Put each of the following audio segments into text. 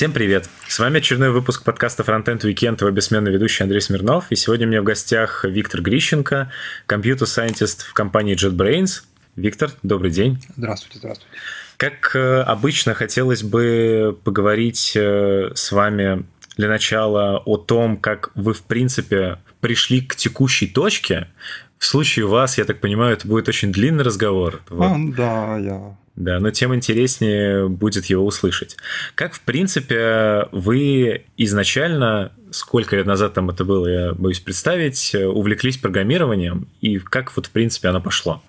Всем привет! С вами очередной выпуск подкаста Frontend Weekend, его бессменный ведущий Андрей Смирнов. И сегодня у меня в гостях Виктор Грищенко, компьютер-сайентист в компании JetBrains. Виктор, добрый день. Здравствуйте, здравствуйте. Как э, обычно, хотелось бы поговорить э, с вами для начала о том, как вы, в принципе, пришли к текущей точке. В случае вас, я так понимаю, это будет очень длинный разговор. Вот. А, да, я да, но тем интереснее будет его услышать. Как, в принципе, вы изначально, сколько лет назад там это было, я боюсь представить, увлеклись программированием, и как вот, в принципе, оно пошло?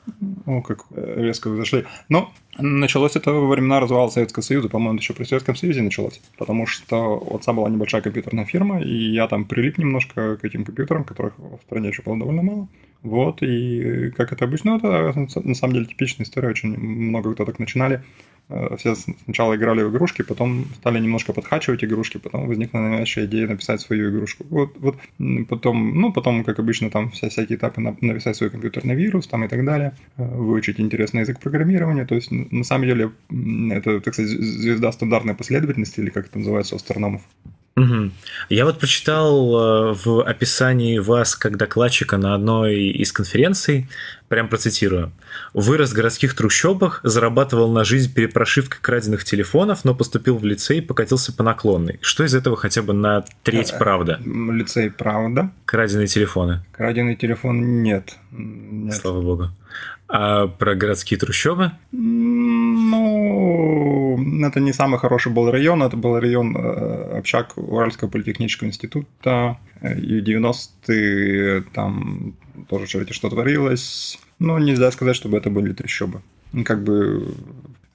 О, как резко вы зашли. Ну, началось это во времена развала Советского Союза, по-моему, еще при Советском Союзе началось, потому что у отца была небольшая компьютерная фирма, и я там прилип немножко к этим компьютерам, которых в стране еще было довольно мало. Вот, и как это обычно, это на самом деле типичная история, очень много кто так начинали. Э, все сначала играли в игрушки, потом стали немножко подхачивать игрушки, потом возникла навязчивая идея написать свою игрушку. Вот, вот потом, ну, потом, как обычно, там все всякие этапы написать свой компьютерный вирус там и так далее, э, выучить интересный язык программирования. То есть, на самом деле, это, так сказать, звезда стандартной последовательности, или как это называется у астрономов. Угу. Я вот прочитал э, в описании вас как докладчика на одной из конференций, прям процитирую. «Вырос в городских трущобах, зарабатывал на жизнь перепрошивкой краденных телефонов, но поступил в лицей и покатился по наклонной». Что из этого хотя бы на треть э, правда? Лицей правда. Краденые телефоны? Краденый телефон нет. нет. Слава богу. А про городские трущобы? Ну, это не самый хороший был район. Это был район э, общак Уральского политехнического института. И в 90-е там тоже что-то творилось. Но нельзя сказать, чтобы это были трещобы. Как бы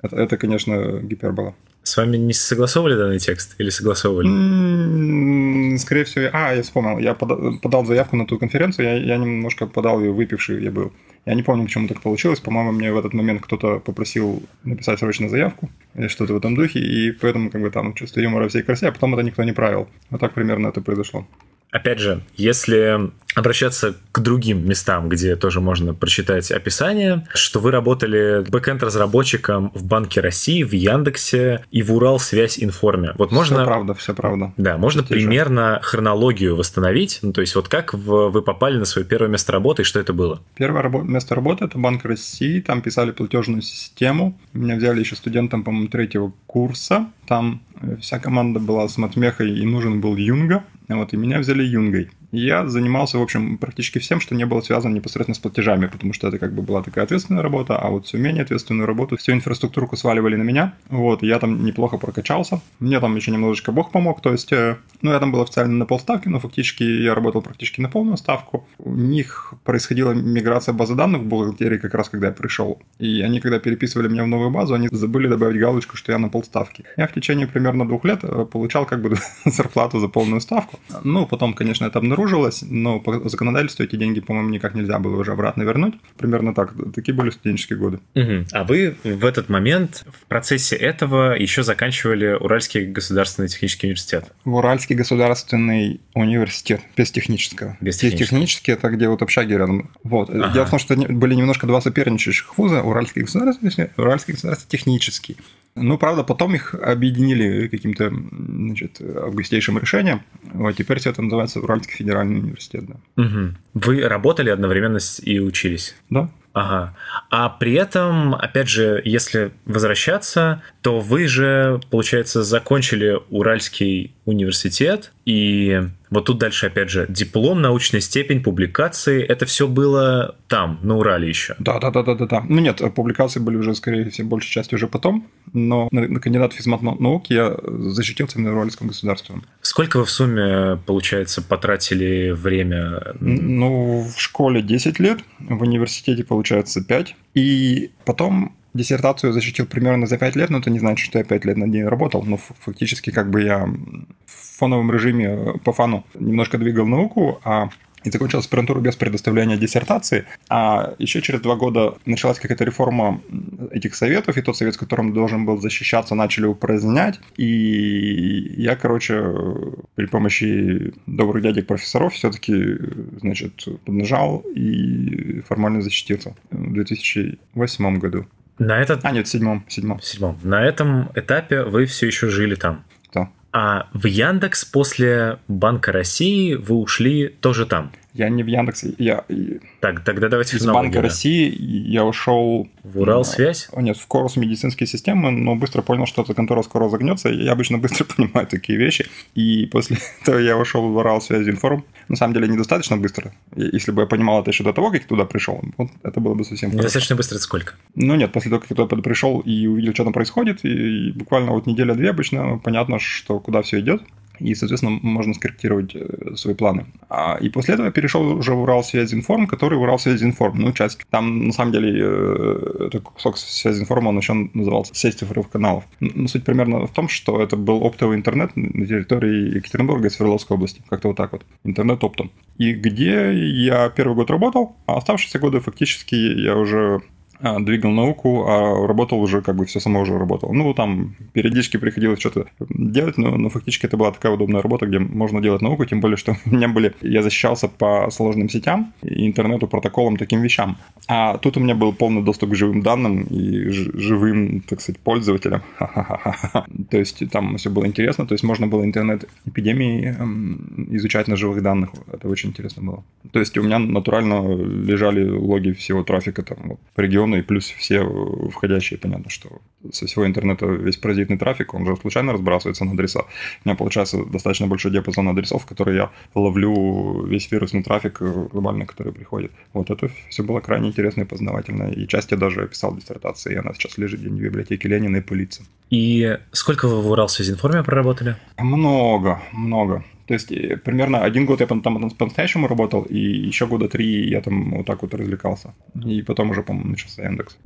это, это конечно, гипербола. С вами не согласовывали данный текст или согласовывали? Скорее всего, а, я вспомнил, я подал заявку на ту конференцию, я, я немножко подал ее выпивший я был. Я не помню, почему так получилось. По-моему, мне в этот момент кто-то попросил написать срочно заявку или что-то в этом духе, и поэтому как бы там чувство юмора всей красе, а потом это никто не правил. Вот так примерно это произошло. Опять же, если обращаться к другим местам, где тоже можно прочитать описание, что вы работали бэкэнд-разработчиком в Банке России, в Яндексе и в Урал Связь Информе. Вот можно... Все правда, все правда. Да, можно Те примерно же. хронологию восстановить. Ну, то есть вот как вы попали на свое первое место работы и что это было? Первое рабо- место работы – это Банк России. Там писали платежную систему. Меня взяли еще студентом, по-моему, третьего курса. Там э, вся команда была с матмехой и нужен был Юнга. Вот, и меня взяли Юнгой. Я занимался, в общем, практически всем, что не было связано непосредственно с платежами, потому что это как бы была такая ответственная работа, а вот всю менее ответственную работу, всю инфраструктуру сваливали на меня. Вот, я там неплохо прокачался. Мне там еще немножечко Бог помог, то есть, э, ну, я там был официально на полставки, но фактически я работал практически на полную ставку. У них происходила миграция базы данных в бухгалтерии как раз, когда я пришел. И они, когда переписывали меня в новую базу, они забыли добавить галочку, что я на полставки. Я в течение примерно двух лет э, получал как бы зарплату за полную ставку. Ну, потом, конечно, это обнаружил, обнаружилось, но по законодательству эти деньги, по-моему, никак нельзя было уже обратно вернуть. Примерно так. Такие были студенческие годы. Угу. А вы в этот момент в процессе этого еще заканчивали Уральский государственный технический университет? В Уральский государственный университет, без технического. Без технического. Технический это где вот общаги рядом. Вот. Ага. Дело в том, что были немножко два соперничающих вуза, Уральский государственный, Уральский государственный технический. Ну, правда, потом их объединили каким-то значит, августейшим решением. Вот теперь все это называется Уральский федеральный университет. Да. Угу. Вы работали одновременно и учились? Да. Ага. А при этом, опять же, если возвращаться, то вы же, получается, закончили Уральский университет, и вот тут дальше, опять же, диплом, научная степень, публикации, это все было там, на Урале еще. Да, да, да, да, да, да. Ну нет, публикации были уже, скорее всего, большей частью уже потом, но на, на кандидат физмат наук я защитился на Уральском государственном. Сколько вы в сумме, получается, потратили время? Ну, в школе 10 лет, в университете, получается, 5, и потом диссертацию защитил примерно за 5 лет, но это не значит, что я 5 лет над ней работал. Но фактически как бы я в фоновом режиме по фану немножко двигал науку, а и закончил аспирантуру без предоставления диссертации. А еще через два года началась какая-то реформа этих советов, и тот совет, с которым должен был защищаться, начали упразднять. И я, короче, при помощи добрых дядек профессоров все-таки, значит, поднажал и формально защитился в 2008 году. На этот... А, нет, в седьмом. В седьмом. В седьмом. На этом этапе вы все еще жили там. А в Яндекс после Банка России вы ушли тоже там? Я не в Яндексе, я так, тогда давайте из Банка России я ушел в Уралсвязь? Нет, в Корус медицинские системы, но быстро понял, что эта контора скоро загнется. Я обычно быстро понимаю такие вещи. И после этого я ушел в Уралсвязь информ. На самом деле недостаточно быстро. Если бы я понимал это еще до того, как я туда пришел, вот это было бы совсем Недостаточно быстро это сколько? Ну нет, после того, как я туда пришел и увидел, что там происходит, и буквально вот неделя-две обычно понятно, что куда все идет и, соответственно, можно скорректировать э, свои планы. А, и после этого я перешел уже в Урал Связинформ, который Урал Связинформ, ну, часть. Там, на самом деле, э, это кусок Связинформа, он еще назывался сеть цифровых каналов. Ну, суть примерно в том, что это был оптовый интернет на территории Екатеринбурга и Свердловской области, как-то вот так вот, интернет оптом. И где я первый год работал, а оставшиеся годы фактически я уже двигал науку, а работал уже, как бы все само уже работало. Ну, там периодически приходилось что-то делать, но, но фактически это была такая удобная работа, где можно делать науку, тем более, что у меня были... Я защищался по сложным сетям, интернету, протоколам, таким вещам. А тут у меня был полный доступ к живым данным и живым, так сказать, пользователям. То есть там все было интересно, то есть можно было интернет-эпидемии эм, изучать на живых данных. Это очень интересно было. То есть у меня натурально лежали логи всего трафика там по региону региона, и плюс все входящие, понятно, что со всего интернета весь паразитный трафик, он же случайно разбрасывается на адреса. У меня получается достаточно большой диапазон адресов, в которые я ловлю весь вирусный трафик э, глобальный, который приходит. Вот это все было крайне интересно и познавательно. И часть я даже писал диссертации, и она сейчас лежит в библиотеке Ленина и пылится. И сколько вы в Уралсвязинформе проработали? Много, много. То есть э, примерно один год я там по-настоящему работал, и еще года три я там вот так вот развлекался. И потом уже, по-моему, начался Яндекс.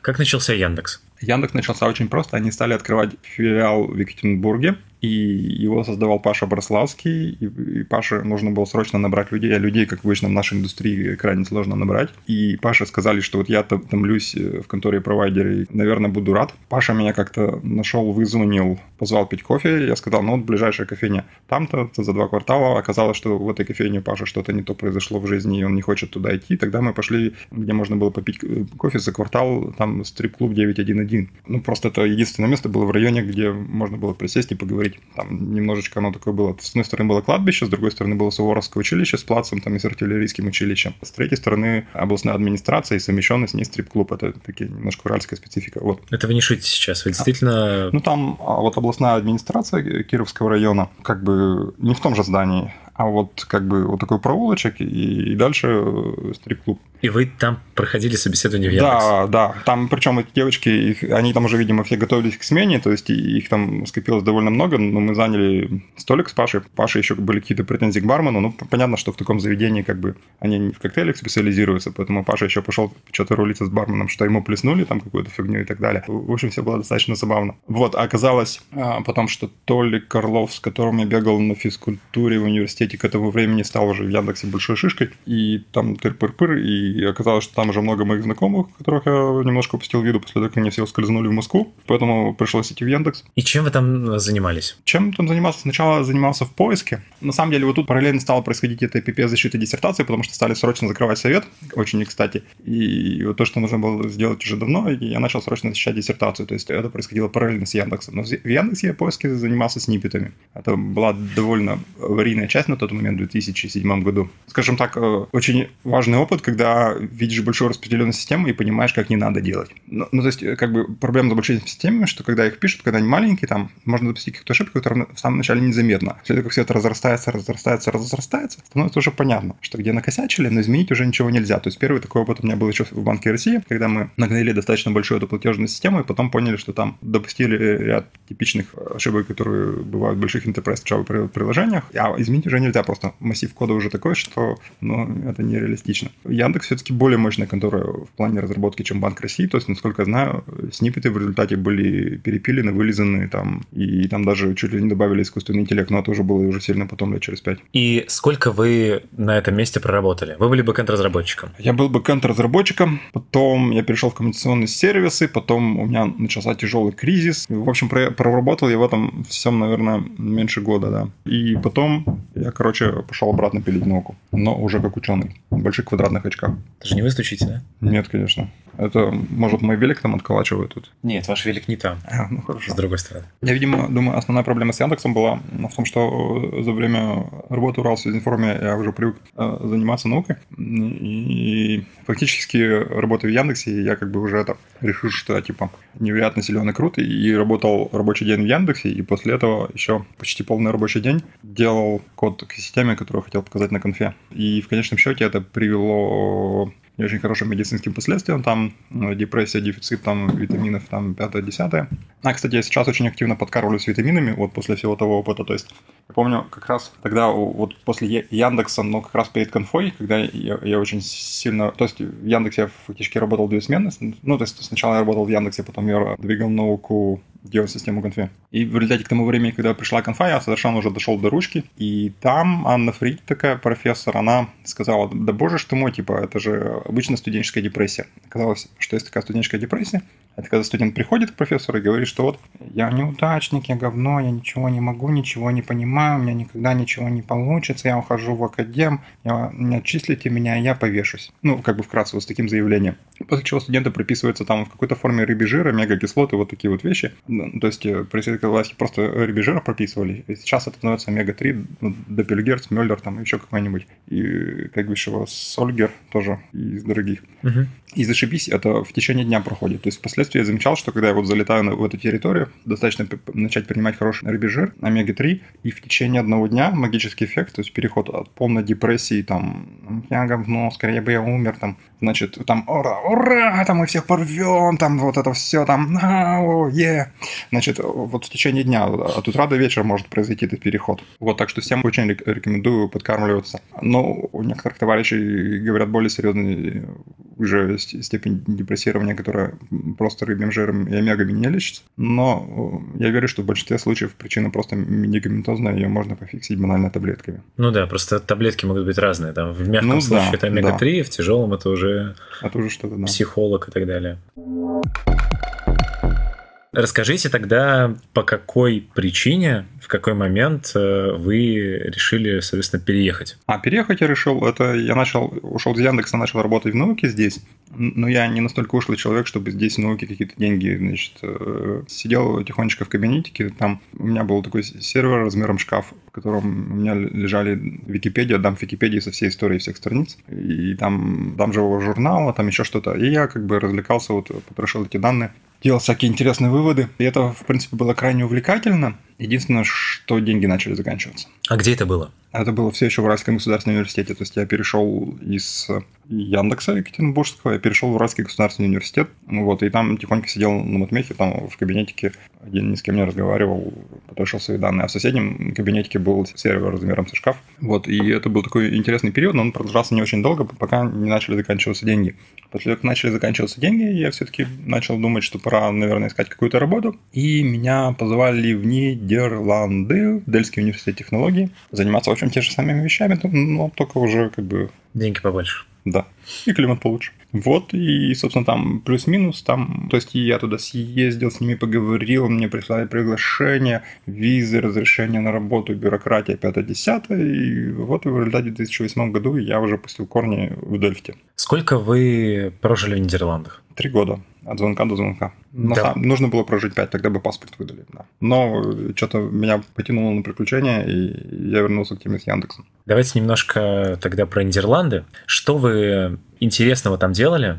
Как начался Яндекс? Яндекс начался очень просто. Они стали открывать филиал в Екатеринбурге и его создавал Паша Брославский, и, и Паше нужно было срочно набрать людей, а людей, как обычно в нашей индустрии, крайне сложно набрать. И Паше сказали, что вот я томлюсь э, в конторе провайдера, и, наверное, буду рад. Паша меня как-то нашел, вызвонил, позвал пить кофе, я сказал, ну вот ближайшая кофейня там-то, за два квартала. Оказалось, что в этой кофейне Паша что-то не то произошло в жизни, и он не хочет туда идти. Тогда мы пошли, где можно было попить э, кофе за квартал, там стрип-клуб 911. Ну, просто это единственное место было в районе, где можно было присесть и поговорить быть. Там немножечко оно такое было. С одной стороны было кладбище, с другой стороны было Суворовское училище с плацем там и с артиллерийским училищем. С третьей стороны областная администрация и совмещенный с ней стрип-клуб. Это такие немножко уральская специфика. Вот. Это вы не шутите сейчас, вы действительно... А, ну там а вот областная администрация Кировского района как бы не в том же здании, а вот как бы вот такой проволочек и, и дальше э, стрип-клуб. И вы там проходили собеседование в Яндекс? Да, да. Там, причем эти девочки, их, они там уже, видимо, все готовились к смене, то есть их там скопилось довольно много, но мы заняли столик с Пашей. Паша еще были какие-то претензии к бармену, ну, понятно, что в таком заведении как бы они не в коктейлях специализируются, поэтому Паша еще пошел что-то рулиться с барменом, что ему плеснули там какую-то фигню и так далее. В общем, все было достаточно забавно. Вот, а оказалось а, потом, что Толик Карлов, с которым я бегал на физкультуре в университете, к этому времени стал уже в Яндексе большой шишкой, и там тыр-пыр-пыр, и и оказалось, что там уже много моих знакомых, которых я немножко упустил виду после того, как они все скользнули в Москву, поэтому пришлось идти в Яндекс. И чем вы там занимались? Чем там занимался? Сначала занимался в поиске. На самом деле, вот тут параллельно стало происходить это ПП защиты диссертации, потому что стали срочно закрывать совет, очень не кстати. И вот то, что нужно было сделать уже давно, я начал срочно защищать диссертацию. То есть это происходило параллельно с Яндексом. Но в Яндексе я поиске занимался сниппетами. Это была довольно аварийная часть на тот момент, в 2007 году. Скажем так, э, очень важный опыт, когда видишь большую распределенную систему и понимаешь, как не надо делать. Ну, ну то есть, как бы проблема с большими системами, что когда их пишут, когда они маленькие, там можно допустить какую-то ошибку, которая в самом начале незаметна. После того, как все это разрастается, разрастается, разрастается, становится уже понятно, что где накосячили, но изменить уже ничего нельзя. То есть первый такой опыт у меня был еще в Банке России, когда мы нагнали достаточно большую эту платежную систему, и потом поняли, что там допустили ряд типичных ошибок, которые бывают в больших enterprise Java приложениях, а изменить уже нельзя, просто массив кода уже такой, что ну, это нереалистично. Яндекс все-таки более мощная контора в плане разработки, чем Банк России. То есть, насколько я знаю, сниппеты в результате были перепилены, вылизаны там, и там даже чуть ли не добавили искусственный интеллект, но это уже было уже сильно потом, лет через пять. И сколько вы на этом месте проработали? Вы были бэкэнд-разработчиком? Я был бэкэнд-разработчиком, потом я перешел в коммуникационные сервисы, потом у меня начался тяжелый кризис. В общем, проработал я в этом всем, наверное, меньше года, да. И потом я, короче, пошел обратно пилить науку, но уже как ученый. больших квадратных очках. Это же не вы стучите, да? Нет, конечно. Это, может, мой велик там отколачивает тут? Нет, ваш велик не там. А, ну хорошо. С другой стороны. Я, видимо, думаю, основная проблема с Яндексом была в том, что за время работы в Уралсвязинформе я уже привык э, заниматься наукой. И фактически, работая в Яндексе, я как бы уже это решил, что я типа невероятно силен и крут, и работал рабочий день в Яндексе, и после этого еще почти полный рабочий день делал код к системе, которую хотел показать на конфе. И в конечном счете это привело не очень хорошим медицинским последствиям, там ну, депрессия, дефицит там витаминов, там пятое-десятое. А, кстати, я сейчас очень активно подкармливаюсь витаминами, вот после всего того опыта, то есть я помню, как раз тогда вот после Яндекса, но как раз перед конфой, когда я, я очень сильно... То есть в Яндексе я фактически работал две смены. Ну, то есть сначала я работал в Яндексе, потом я двигал науку делать систему конфе. И в результате к тому времени, когда пришла конфа, я совершенно уже дошел до ручки. И там Анна Фрид, такая профессор, она сказала, да боже ж ты мой, типа, это же обычно студенческая депрессия. Оказалось, что есть такая студенческая депрессия. Это когда студент приходит к профессору и говорит, что вот я неудачник, я говно, я ничего не могу, ничего не понимаю, у меня никогда ничего не получится, я ухожу в академ, я, отчислите меня, я повешусь. Ну, как бы вкратце, вот с таким заявлением. После чего студенты прописываются там в какой-то форме рыбий жира, мегакислоты, вот такие вот вещи. Ну, то есть э, при советской власти просто рыбий жира прописывали. И сейчас это становится омега-3, ну, Доппельгерц, Мюллер, там еще какой-нибудь. И, как бы еще Сольгер тоже из дорогих. Угу. И зашибись, это в течение дня проходит. То есть впоследствии я замечал, что когда я вот залетаю в эту территорию, достаточно начать принимать хороший рыбий жир, омега-3, и в течение одного дня магический эффект, то есть переход от полной депрессии, там, я говно, скорее бы я умер, там, значит, там, ура, ура, там мы всех порвем, там вот это все, там, о, е. Значит, вот в течение дня, от утра до вечера может произойти этот переход. Вот, так что всем очень рекомендую подкармливаться. Но у некоторых товарищей говорят более серьезные уже степень депрессирования, которая просто рыбьим жиром и омегами не лечится. Но я верю, что в большинстве случаев причина просто медикаментозная, ее можно пофиксить банально таблетками. Ну да, просто таблетки могут быть разные. Там в мягком ну, случае да, это омега-3, да. в тяжелом это уже, это уже что-то, да. психолог и так далее. Расскажите тогда, по какой причине, в какой момент э, вы решили, соответственно, переехать? А, переехать я решил, это я начал, ушел из Яндекса, начал работать в науке здесь, но я не настолько ушлый человек, чтобы здесь в науке какие-то деньги, значит, э, сидел тихонечко в кабинетике, там у меня был такой сервер размером шкаф, котором у меня лежали Википедия, дам Википедии со всей историей всех страниц, и там, там живого журнала, там еще что-то, и я как бы развлекался, вот потрошил эти данные, делал всякие интересные выводы. И это, в принципе, было крайне увлекательно. Единственное, что деньги начали заканчиваться. А где это было? Это было все еще в Уральском государственном университете. То есть я перешел из Яндекса Екатеринбургского, я перешел в Уральский государственный университет. Вот, и там тихонько сидел на матмехе, там в кабинетике, один ни с кем не разговаривал, потрошил свои данные. А в соседнем кабинетике был сервер размером со шкаф. Вот, и это был такой интересный период, но он продолжался не очень долго, пока не начали заканчиваться деньги. После того, как начали заканчиваться деньги, я все-таки начал думать, что пора, наверное, искать какую-то работу. И меня позвали в Нидерланды, в Дельский университет технологий, заниматься, в общем, те же самыми вещами, но только уже как бы... Деньги побольше. Да. И климат получше. Вот, и, собственно, там плюс-минус, там, то есть я туда съездил, с ними поговорил, мне прислали приглашение, визы, разрешение на работу, бюрократия 5-10, и вот в результате в 2008 году я уже пустил корни в Дельфте. Сколько вы прожили в Нидерландах? Три года. От звонка до звонка. На да. нужно было прожить 5, тогда бы паспорт выдали. Да. Но э, что-то меня потянуло на приключения, и я вернулся к теме с Яндексом. Давайте немножко тогда про Нидерланды. Что вы интересного там делали?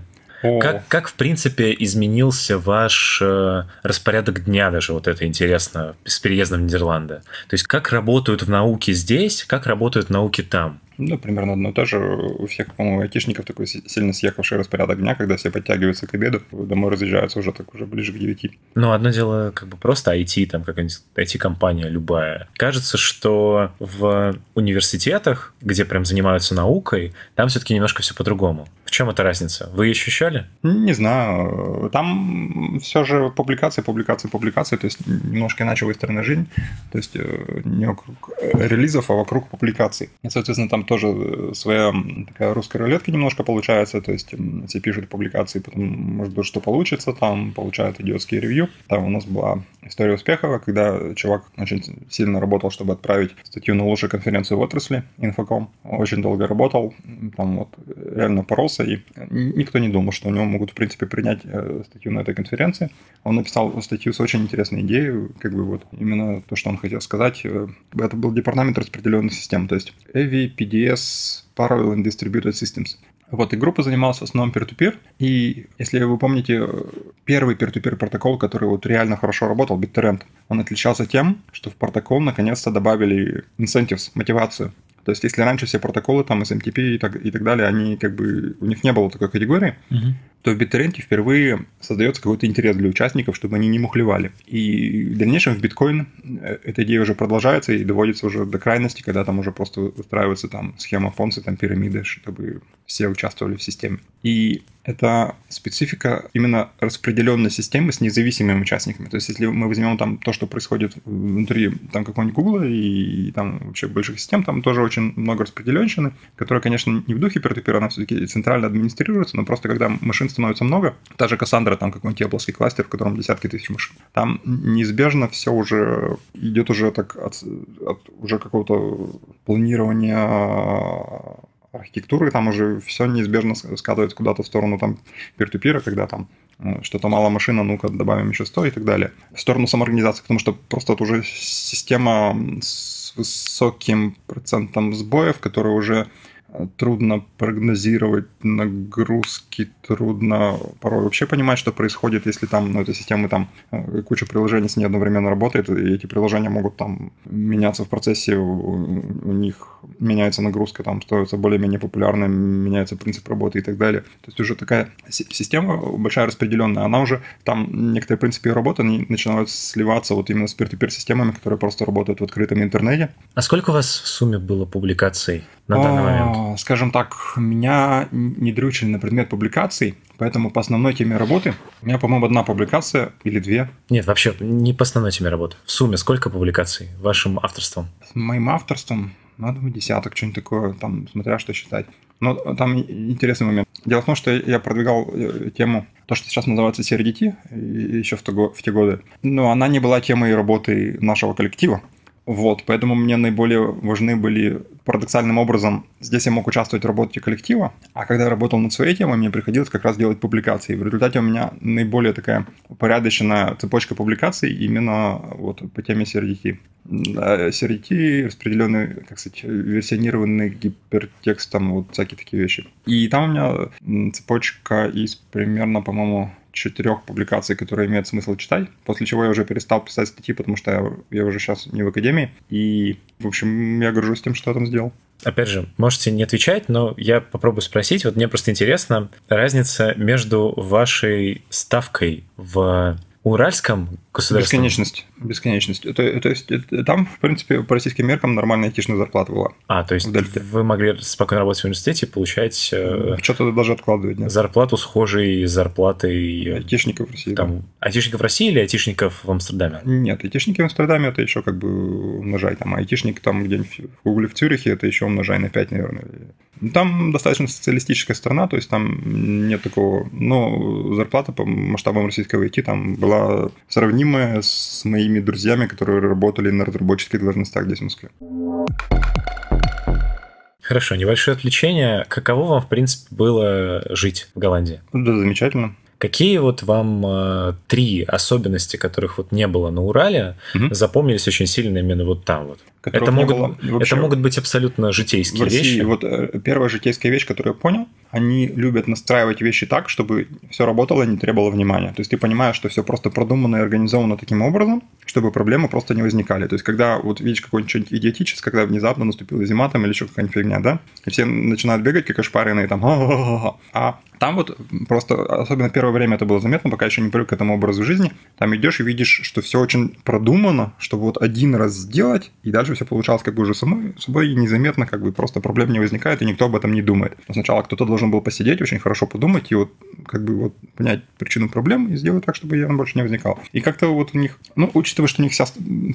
Как, как, в принципе, изменился ваш э, распорядок дня даже, вот это интересно, с переездом в Нидерланды? То есть, как работают в науке здесь, как работают науки там? Ну, примерно одно и то же. У всех, по-моему, айтишников такой сильно съехавший распорядок дня, когда все подтягиваются к обеду, домой разъезжаются уже так уже ближе к 9. Ну, одно дело как бы просто IT, там какая-нибудь IT-компания любая. Кажется, что в университетах, где прям занимаются наукой, там все-таки немножко все по-другому. В чем эта разница? Вы ощущали? Не знаю. Там все же публикации, публикации, публикации, то есть немножко иначе выстроена жизнь. То есть э, не вокруг релизов, а вокруг публикаций. И, соответственно, там тоже э, своя такая русская рулетка немножко получается, то есть все пишут публикации, потом может быть что получится, там получают идиотские ревью. Там у нас была история успеха, когда чувак очень сильно работал, чтобы отправить статью на лучшую конференцию в отрасли, Infocom. Очень долго работал, там вот реально поролся, и никто не думал, что у него могут, в принципе, принять э, статью на этой конференции. Он написал статью с очень интересной идеей, как бы вот именно то, что он хотел сказать. Э, это был департамент распределенных систем, то есть EVI, PDS, Parallel Distributed Systems. Вот, и группа занималась в основном peer-to-peer. И если вы помните, первый peer-to-peer протокол, который вот реально хорошо работал, BitTorrent, он отличался тем, что в протокол наконец-то добавили incentives, мотивацию. То есть, если раньше все протоколы там SMTP и так, и так далее, они как бы, у них не было такой категории, uh-huh. то в BitTorrent впервые создается какой-то интерес для участников, чтобы они не мухлевали. И в дальнейшем в биткоин э, эта идея уже продолжается и доводится уже до крайности, когда там уже просто устраивается там схема фонса, там пирамиды, чтобы все участвовали в системе. И это специфика именно распределенной системы с независимыми участниками. То есть, если мы возьмем там то, что происходит внутри там какого-нибудь Google и, и там вообще больших систем, там тоже очень много распределенщины, которая, конечно, не в духе peer она все-таки центрально администрируется, но просто когда машин становится много, та же Cassandra, там какой-нибудь яблонский кластер, в котором десятки тысяч машин, там неизбежно все уже идет уже так от, от уже какого-то планирования архитектуры, там уже все неизбежно скатывается куда-то в сторону там пир когда там э, что-то мало машина, ну-ка добавим еще 100 и так далее. В сторону самоорганизации, потому что просто это уже система с высоким процентом сбоев, которая уже трудно прогнозировать нагрузки, трудно порой вообще понимать, что происходит, если там, ну, эта система там э, куча приложений с ней одновременно работает, и эти приложения могут там меняться в процессе, у, у них меняется нагрузка, там становится более-менее популярной, меняется принцип работы и так далее. То есть уже такая система большая распределенная, она уже там некоторые принципы работы они начинают сливаться вот именно с peer системами, которые просто работают в открытом интернете. А сколько у вас в сумме было публикаций на данный момент? скажем так, меня не дрючили на предмет публикаций, поэтому по основной теме работы у меня, по-моему, одна публикация или две. Нет, вообще не по основной теме работы. В сумме сколько публикаций вашим авторством? С моим авторством, ну, думаю, десяток, что-нибудь такое, там, смотря что считать. Но там интересный момент. Дело в том, что я продвигал э, тему, то, что сейчас называется CRDT, еще в, того, в те годы, но она не была темой работы нашего коллектива. Вот, поэтому мне наиболее важны были парадоксальным образом, здесь я мог участвовать в работе коллектива, а когда я работал над своей темой, мне приходилось как раз делать публикации. В результате у меня наиболее такая упорядоченная цепочка публикаций именно вот по теме CRDT. CRDT, распределенный, как сказать, версионированный гипертекст, там вот всякие такие вещи. И там у меня цепочка из примерно, по-моему, четырех публикаций, которые имеет смысл читать, после чего я уже перестал писать статьи, потому что я, я уже сейчас не в академии, и, в общем, я горжусь тем, что я там сделал. Опять же, можете не отвечать, но я попробую спросить. Вот мне просто интересно разница между вашей ставкой в Уральском государственном... Бесконечность. Бесконечность. То, то есть там, в принципе, по российским меркам нормальная айтишная зарплата была. А, то есть вы могли спокойно работать в университете и получать... Э, Что-то даже откладывать, нет? Зарплату схожей с зарплатой... Айтишников в России, там, да. Айтишников России или айтишников в Амстердаме? Нет, айтишники в Амстердаме это еще как бы умножай. Там айтишник там где-нибудь в Гугле в Цюрихе это еще умножай на 5, наверное. Там достаточно социалистическая страна, то есть там нет такого... Ну, зарплата по масштабам российского IT там была сравнимая с моими друзьями, которые работали на разработческих должностях здесь, в Москве. Хорошо, небольшое отвлечение. Каково вам, в принципе, было жить в Голландии? Да, замечательно. Какие вот вам э, три особенности, которых вот не было на Урале, угу. запомнились очень сильно именно вот там вот? Это могут, это могут быть абсолютно житейские России, вещи. Вот э, первая житейская вещь, которую я понял, они любят настраивать вещи так, чтобы все работало и не требовало внимания. То есть ты понимаешь, что все просто продумано и организовано таким образом, чтобы проблемы просто не возникали. То есть когда вот видишь какой-нибудь идиотическое, когда внезапно наступила зима там или еще какая-нибудь фигня, да, и все начинают бегать как ошпаренные там, а там вот просто, особенно первое время это было заметно, пока еще не привык к этому образу жизни, там идешь и видишь, что все очень продумано, чтобы вот один раз сделать, и дальше все получалось как бы уже самой, собой незаметно, как бы просто проблем не возникает, и никто об этом не думает. Но сначала кто-то должен должен был посидеть, очень хорошо подумать и вот как бы вот понять причину проблем и сделать так, чтобы она больше не возникала. И как-то вот у них, ну, учитывая, что у них вся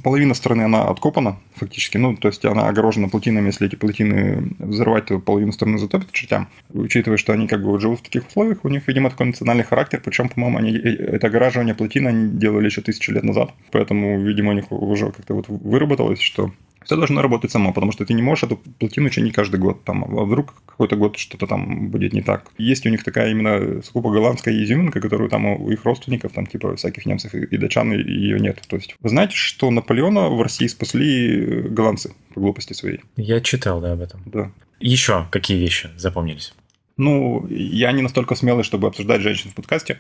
половина страны, она откопана фактически, ну, то есть она огорожена плотинами, если эти плотины взорвать, то половину страны затопит чертям. Учитывая, что они как бы вот живут в таких условиях, у них, видимо, такой национальный характер, причем, по-моему, они э, это огораживание плотин они делали еще тысячу лет назад. Поэтому, видимо, у них уже как-то вот выработалось, что все должно работать само, потому что ты не можешь эту плотину чинить каждый год. Там, а вдруг какой-то год что-то там будет не так. Есть у них такая именно скупо голландская изюминка, которую там у их родственников, там типа всяких немцев и датчан, ее нет. То есть вы знаете, что Наполеона в России спасли голландцы по глупости своей? Я читал, да, об этом. Да. Еще какие вещи запомнились? Ну, я не настолько смелый, чтобы обсуждать женщин в подкасте.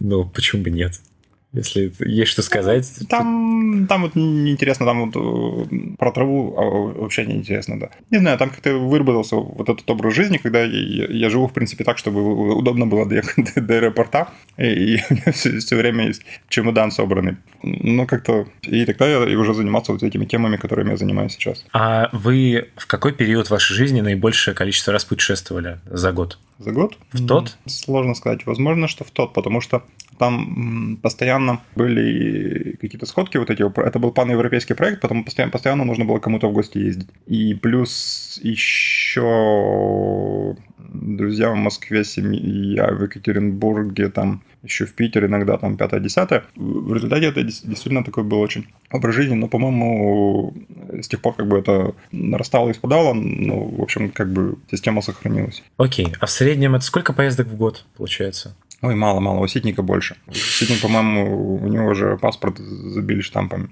Ну, почему бы нет? Если есть что сказать. Там, там вот неинтересно, там вот э, про траву а, вообще неинтересно, да. Не знаю, там как-то выработался вот этот образ жизни, когда я, я живу, в принципе, так, чтобы удобно было доехать до, до аэропорта, и, и у меня все, все время есть чемодан собранный. Ну, как-то... И тогда я уже занимался вот этими темами, которыми я занимаюсь сейчас. А вы в какой период вашей жизни наибольшее количество раз путешествовали за год? За год? В тот? Сложно сказать. Возможно, что в тот, потому что там постоянно были какие-то сходки вот эти. Это был паневропейский проект, потом постоянно, постоянно нужно было кому-то в гости ездить. И плюс еще друзья в Москве, семья в Екатеринбурге, там еще в Питере иногда там 5-10. В результате это действительно такой был очень образ жизни, но, по-моему, с тех пор как бы это нарастало и спадало, но, в общем, как бы система сохранилась. Окей, а в среднем это сколько поездок в год получается? Ой, мало-мало, у Ситника больше. Ситник, по-моему, у него уже паспорт забили штампами.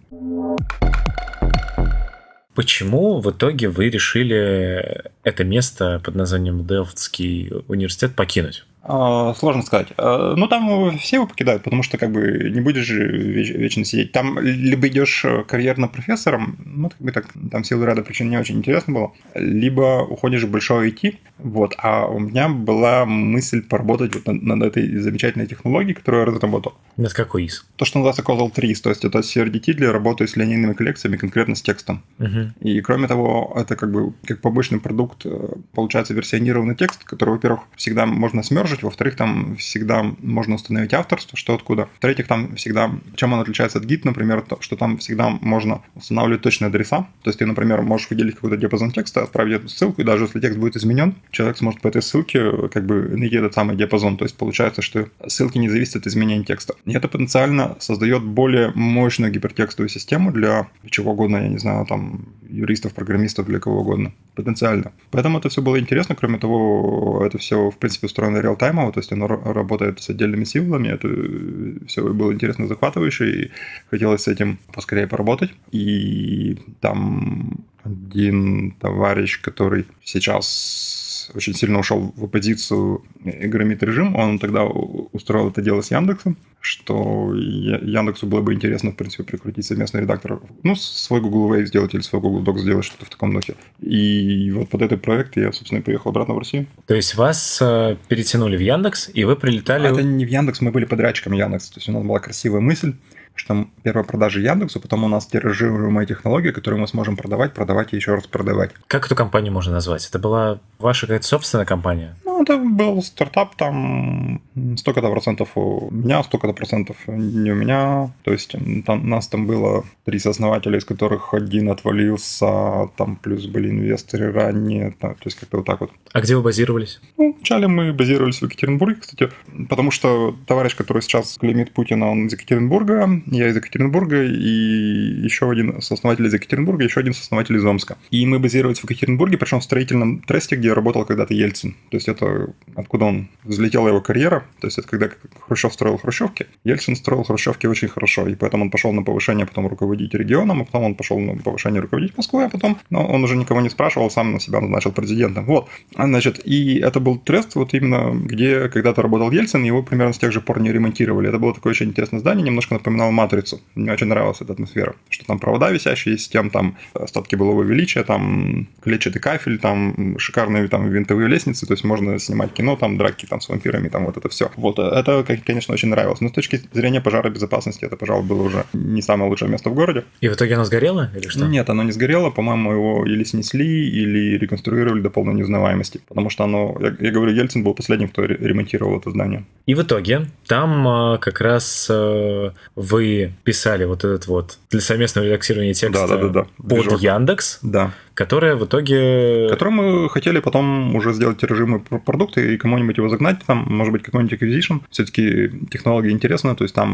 Почему в итоге вы решили это место под названием Делфтский университет покинуть? А, сложно сказать. А, ну, там все его покидают, потому что как бы не будешь же вечно сидеть. Там либо идешь карьерно профессором, ну, как бы так, там силы ряда причин не очень интересно было, либо уходишь в большой IT, вот. А у меня была мысль поработать вот над, над этой замечательной технологией, которую я разработал. Над какой из? То, что называется Causal Trees, то есть это CRDT для работы с линейными коллекциями, конкретно с текстом. Угу. И кроме того, это как бы как побочный продукт э, получается версионированный текст, который, во-первых, всегда можно смержить, во-вторых, там всегда можно установить авторство, что откуда. В-третьих, там всегда, чем он отличается от Git, например, то, что там всегда можно устанавливать точные адреса. То есть ты, например, можешь выделить какой-то диапазон текста, отправить эту ссылку, и даже если текст будет изменен, человек сможет по этой ссылке как бы найти этот самый диапазон. То есть получается, что ссылки не зависят от изменения текста. И это потенциально создает более мощную гипертекстовую систему для чего угодно, я не знаю, там, юристов, программистов, для кого угодно. Потенциально. Поэтому это все было интересно. Кроме того, это все, в принципе, устроено реал-таймово, то есть оно работает с отдельными символами. Это все было интересно, захватывающе, и хотелось с этим поскорее поработать. И там один товарищ, который сейчас очень сильно ушел в оппозицию громит режим, он тогда устроил это дело с Яндексом, что Яндексу было бы интересно, в принципе, прикрутить совместный редактор, ну, свой Google Wave сделать или свой Google Docs сделать, что-то в таком духе. И вот под этот проект я, собственно, приехал обратно в Россию. То есть вас э, перетянули в Яндекс, и вы прилетали... А это не в Яндекс, мы были подрядчиком Яндекс. То есть у нас была красивая мысль, что первая продажа Яндексу, потом у нас тиражируемая технология, которую мы сможем продавать, продавать и еще раз продавать. Как эту компанию можно назвать? Это была ваша какая-то собственная компания? Ну, это был стартап, там столько-то процентов у меня, столько-то процентов не у меня. То есть там, нас там было три сооснователя, из которых один отвалился, там плюс были инвесторы ранее, то есть как-то вот так вот. А где вы базировались? Ну, вначале мы базировались в Екатеринбурге, кстати, потому что товарищ, который сейчас клеймит Путина, он из Екатеринбурга, я из Екатеринбурга, и еще один сооснователь из Екатеринбурга, еще один сооснователь из Омска. И мы базировались в Екатеринбурге, причем в строительном тресте, где работал когда-то Ельцин. То есть это откуда он взлетела его карьера. То есть это когда Хрущев строил хрущевки. Ельцин строил хрущевки очень хорошо, и поэтому он пошел на повышение потом руководить регионом, а потом он пошел на повышение руководить Москвой, а потом но он уже никого не спрашивал, сам на себя назначил президентом. Вот. Значит, и это был трест, вот именно где когда-то работал Ельцин, его примерно с тех же пор не ремонтировали. Это было такое очень интересное здание, немножко напоминало матрицу. Мне очень нравилась эта атмосфера. Что там провода висящие из систем, там остатки былого величия, там клетчатый кафель, там шикарные там винтовые лестницы, то есть можно снимать кино, там, драки там с вампирами, там вот это все. Вот, это, конечно, очень нравилось. Но с точки зрения пожаробезопасности это, пожалуй, было уже не самое лучшее место в городе. И в итоге оно сгорело или что? Нет, оно не сгорело. По-моему, его или снесли, или реконструировали до полной неузнаваемости. Потому что оно, я, я говорю, Ельцин был последним, кто ремонтировал это здание. И в итоге там а, как раз а, вы писали вот этот вот для совместного редактирования текста да, да, да, да. под Движок. Яндекс. Да. Которая в итоге... Который мы хотели потом уже сделать тиражимый продукт и кому-нибудь его загнать, там, может быть, какой-нибудь acquisition. Все-таки технология интересна, то есть там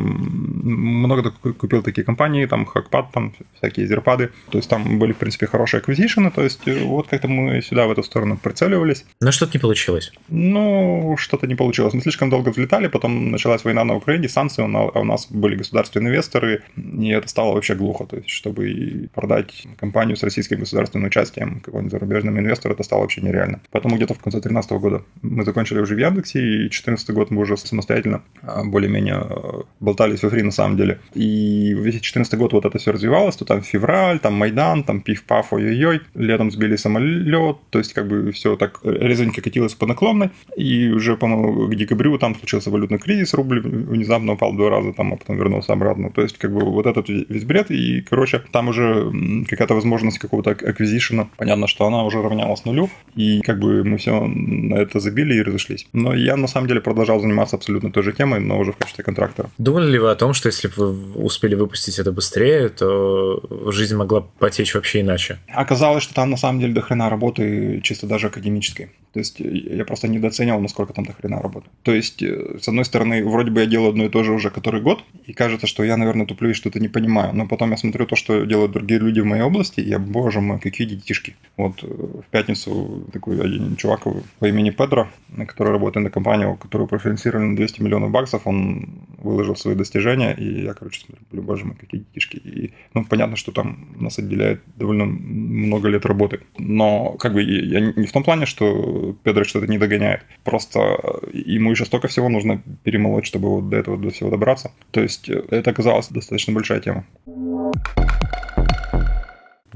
много купил такие компании, там Hackpad, там всякие зерпады. То есть там были, в принципе, хорошие acquisition, то есть вот как-то мы сюда в эту сторону прицеливались. Но что-то не получилось. Ну, что-то не получилось. Мы слишком долго взлетали, потом началась война на Украине, санкции, а у нас были государственные инвесторы, и это стало вообще глухо. То есть, чтобы продать компанию с российским государственным участием какого-нибудь зарубежного инвестора, это стало вообще нереально. Поэтому где-то в конце 2013 года мы закончили уже в Яндексе, и 2014 год мы уже самостоятельно а, более-менее а, болтались во фри на самом деле. И весь 2014 год вот это все развивалось, то там февраль, там Майдан, там пиф-паф, ой-ой-ой, летом сбили самолет, то есть как бы все так резонько катилось по наклонной, и уже, по-моему, к декабрю там случился валютный кризис, рубль внезапно упал два раза, там, а потом вернулся обратно. То есть как бы вот этот весь бред, и, короче, там уже какая-то возможность какого-то аквизишена, понятно, что она уже равнялась нулю, и как бы мы все на это забили и разошлись. Но я на самом деле продолжал заниматься абсолютно той же темой, но уже в качестве контрактора. Думали ли вы о том, что если бы вы успели выпустить это быстрее, то жизнь могла потечь вообще иначе? Оказалось, что там на самом деле до хрена работы чисто даже академической. То есть я просто недооценивал, насколько там до хрена работы. То есть, э, с одной стороны, вроде бы я делаю одно и то же уже который год, и кажется, что я, наверное, туплю и что-то не понимаю. Но потом я смотрю то, что делают другие люди в моей области, и я, боже мой, какие детишки. Вот э, в пятницу такой один чувак по имени Педро, который работает на компанию, которую профинансировали на 200 миллионов баксов, он выложил свои достижения, и я, короче, смотрю, боже мой, какие детишки. И, ну, понятно, что там нас отделяет довольно много лет работы. Но, как бы, я не в том плане, что Педро что-то не догоняет. Просто ему еще столько всего нужно перемолоть, чтобы вот до этого до всего добраться. То есть, это оказалась достаточно большая тема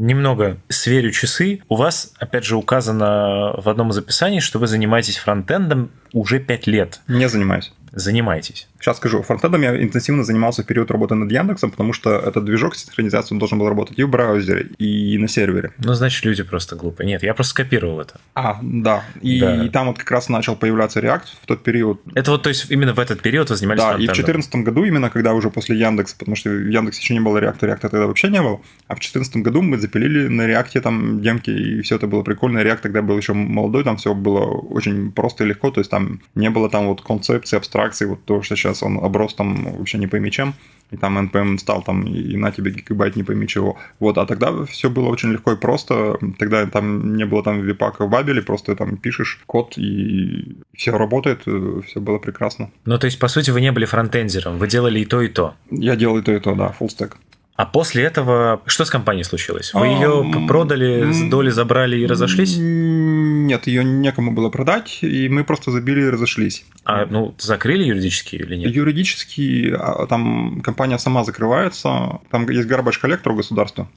немного сверю часы. У вас, опять же, указано в одном из описаний, что вы занимаетесь фронтендом уже 5 лет. Не занимаюсь. Занимаетесь. Сейчас скажу. Фронтендом я интенсивно занимался в период работы над Яндексом, потому что этот движок синхронизации должен был работать и в браузере, и на сервере. Ну, значит, люди просто глупые. Нет, я просто скопировал это. А, да. И, да. и там вот как раз начал появляться React в тот период. Это вот, то есть, именно в этот период вы занимались Да, фронтендом? и в 2014 году, именно когда уже после Яндекса, потому что в Яндексе еще не было React, React тогда вообще не было, а в 2014 году мы запилили на React там демки, и все это было прикольно. React тогда был еще молодой, там все было очень просто и легко, то есть там не было там вот концепции, абстракции, вот то, что сейчас он оброс там вообще не пойми чем, и там NPM стал там, и на тебе гигабайт не пойми чего. Вот, а тогда все было очень легко и просто, тогда там не было там випака в Бабеле, просто там пишешь код, и все работает, все было прекрасно. Ну, то есть, по сути, вы не были фронтендером, вы делали и то, и то. Я делал и то, и то, да, full stack. А после этого что с компанией случилось? Вы ее продали, с доли забрали и разошлись? Нет, ее некому было продать, и мы просто забили и разошлись. А ну закрыли юридически или нет? Юридически а, там компания сама закрывается, там есть garbage коллектор у государства.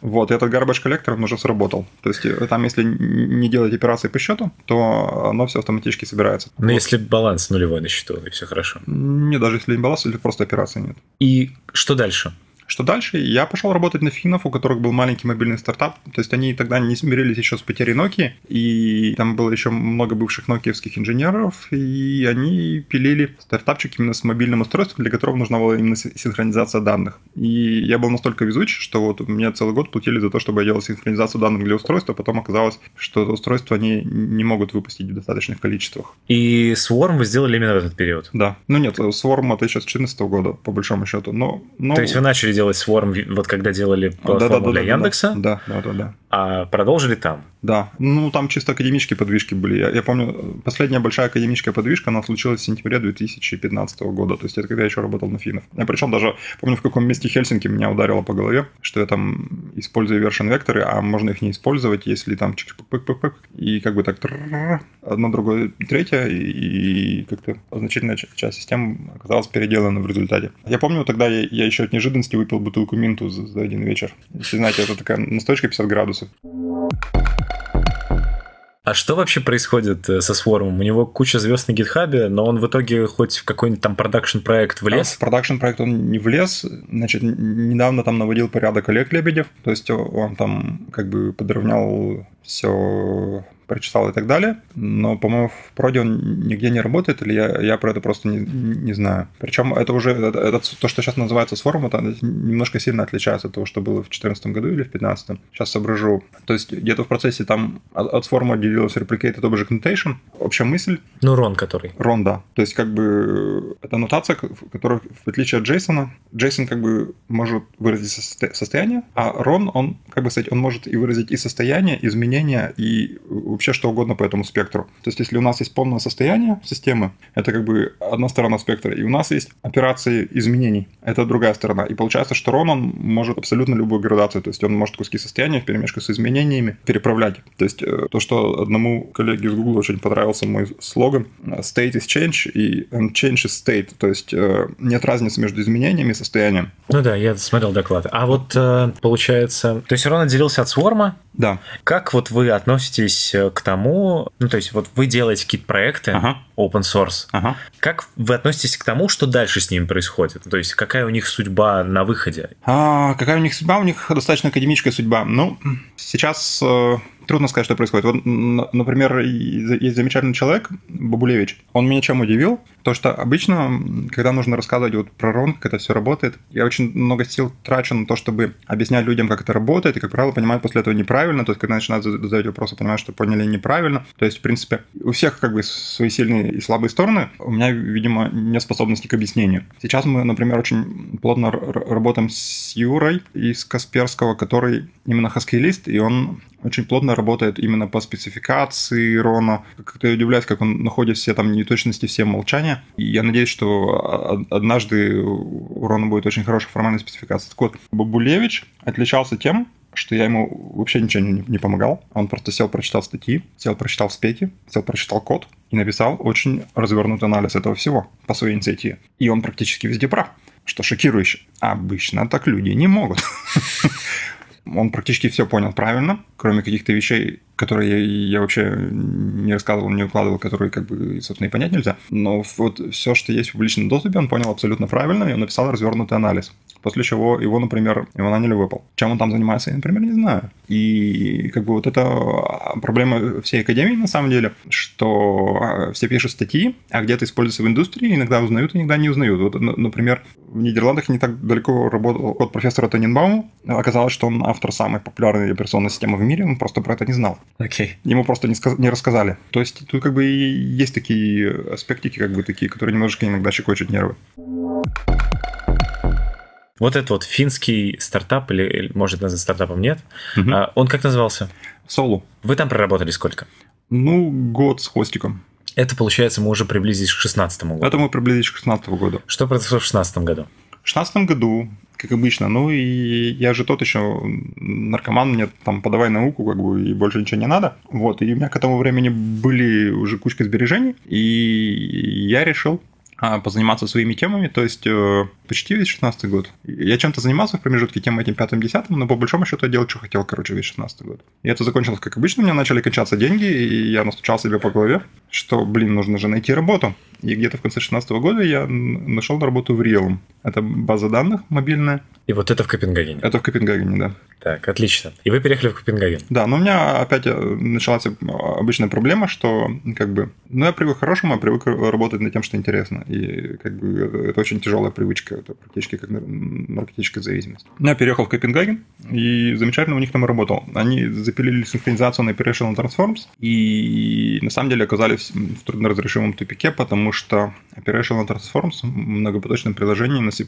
Вот, и этот garbage коллектор уже сработал. То есть э, там, если не делать операции по счету, то оно все автоматически собирается. Но вот. если баланс нулевой на счету, и все хорошо. Не, даже если не баланс, или просто операции нет. И что дальше? Что дальше? Я пошел работать на финнов, у которых был маленький мобильный стартап. То есть они тогда не смирились еще с потерей Nokia, и там было еще много бывших нокиевских инженеров, и они пилили стартапчик именно с мобильным устройством, для которого нужна была именно синхронизация данных. И я был настолько везуч, что вот мне целый год платили за то, чтобы я делал синхронизацию данных для устройства, а потом оказалось, что устройства они не могут выпустить в достаточных количествах. И Swarm вы сделали именно в этот период? Да. Ну нет, Swarm это еще с 2014 года, по большому счету. Но, но... То есть вы начали делать Swarm, вот когда делали платформу да, да, для да, Яндекса? Да, да, да, да. А продолжили там? Да. Ну, там чисто академические подвижки были. Я, я помню, последняя большая академическая подвижка, она случилась в сентябре 2015 года. То есть это когда я еще работал на финнов. Я причем даже помню, в каком месте Хельсинки меня ударило по голове, что я там использую version векторы, а можно их не использовать, если там чик -пык и как бы так одно, другое, третье, и, и как-то значительная часть системы оказалась переделана в результате. Я помню, тогда я, я еще от неожиданности выпил бутылку минту за, за один вечер. Если знаете, это такая настойка 50 градусов. А что вообще происходит э, со Swarm ом? У него куча звезд на гитхабе, но он в итоге хоть в какой-нибудь там production проект влез? А в production проект он не влез. Значит, недавно там наводил порядок Олег Лебедев. То есть он там как бы подровнял все прочитал и так далее. Но, по-моему, в проде он нигде не работает, или я, я про это просто не, не знаю. Причем это уже, это, это, то, что сейчас называется Swarm, это немножко сильно отличается от того, что было в 2014 году или в 2015. Сейчас соображу. То есть где-то в процессе там от, от Swarm а отделилась Replicated Object Notation. Общая мысль. Ну, рон который. Рон, да. То есть как бы это нотация, которая, в отличие от Джейсона, Джейсон как бы может выразить состояние, а рон, он, как бы сказать, он может и выразить и состояние, изменения, и вообще что угодно по этому спектру. То есть, если у нас есть полное состояние системы, это как бы одна сторона спектра, и у нас есть операции изменений, это другая сторона. И получается, что Рон, он может абсолютно любую градацию, то есть он может куски состояния в перемешку с изменениями переправлять. То есть, э, то, что одному коллеге из Google очень понравился мой слоган «State is change» и «Change is state», то есть э, нет разницы между изменениями и состоянием. Ну да, я смотрел доклад. А вот э, получается, то есть Рон отделился от Сворма, да. Как вот вы относитесь к тому, ну то есть вот вы делаете какие-то проекты ага. open source, ага. как вы относитесь к тому, что дальше с ними происходит? То есть какая у них судьба на выходе? А, какая у них судьба? У них достаточно академическая судьба. Ну, сейчас э, Трудно сказать, что происходит. Вот, например, есть замечательный человек, Бабулевич. Он меня чем удивил? То, что обычно, когда нужно рассказывать вот про рон, как это все работает, я очень много сил трачу на то, чтобы объяснять людям, как это работает, и, как правило, понимают после этого неправильно. То есть, когда начинают задавать вопросы, понимают, что поняли неправильно. То есть, в принципе, у всех как бы свои сильные и слабые стороны. У меня, видимо, нет способности к объяснению. Сейчас мы, например, очень плотно работаем с Юрой из Касперского, который именно хаскейлист, и он очень плотно работает именно по спецификации Рона. Как-то я удивляюсь, как он находит все там неточности, все молчания. И я надеюсь, что однажды у Рона будет очень хорошая формальная спецификация. Так вот, Бабулевич отличался тем, что я ему вообще ничего не, помогал. Он просто сел, прочитал статьи, сел, прочитал спеки, сел, прочитал код и написал очень развернутый анализ этого всего по своей инициативе. И он практически везде прав, что шокирующе. Обычно так люди не могут. Он практически все понял правильно, кроме каких-то вещей, которые я, я вообще не рассказывал, не укладывал, которые, как бы, собственно, и понять нельзя. Но вот все, что есть в публичном доступе, он понял абсолютно правильно, и он написал развернутый анализ. После чего его, например, его наняли в Apple. Чем он там занимается, я, например, не знаю. И как бы вот это проблема всей академии, на самом деле, что а, все пишут статьи, а где-то используются в индустрии, иногда узнают, иногда не узнают. Вот, например, в Нидерландах не так далеко работал от профессора Тененбаума. Оказалось, что он автор самой популярной операционной системы в мире, он просто про это не знал. Окей. Okay. Ему просто не, сказ- не рассказали. То есть тут как бы есть такие аспектики, как бы такие, которые немножечко иногда щекочут нервы. Вот этот вот финский стартап, или, может назвать стартапом, нет? Угу. А, он как назывался? Солу. Вы там проработали сколько? Ну, год с хвостиком. Это, получается, мы уже приблизились к 16 году. Это мы приблизились к 16 году. Что произошло в 16 году? В 16 году, как обычно, ну и я же тот еще наркоман, мне там подавай науку, как бы, и больше ничего не надо. Вот, и у меня к этому времени были уже кучка сбережений, и я решил позаниматься своими темами, то есть э, почти весь 16 год. Я чем-то занимался в промежутке тем этим пятым-десятым, но по большому счету я делал, что хотел, короче, весь 16 год. И это закончилось как обычно, у меня начали кончаться деньги, и я настучал себе по голове, что, блин, нужно же найти работу. И где-то в конце 2016 года я нашел работу в Realm. Это база данных мобильная. И вот это в Копенгагене? Это в Копенгагене, да. Так, отлично. И вы переехали в Копенгаген? Да, но у меня опять э, началась обычная проблема, что как бы, ну я привык к хорошему, я привык работать над тем, что интересно. И как бы это очень тяжелая привычка, это практически как наркотическая зависимость. Я переехал в Копенгаген, и замечательно у них там работал. Они запилили синхронизацию на Operational Transforms, и на самом деле оказались в трудноразрешимом тупике, потому что Operational Transforms многопоточное приложение на C++.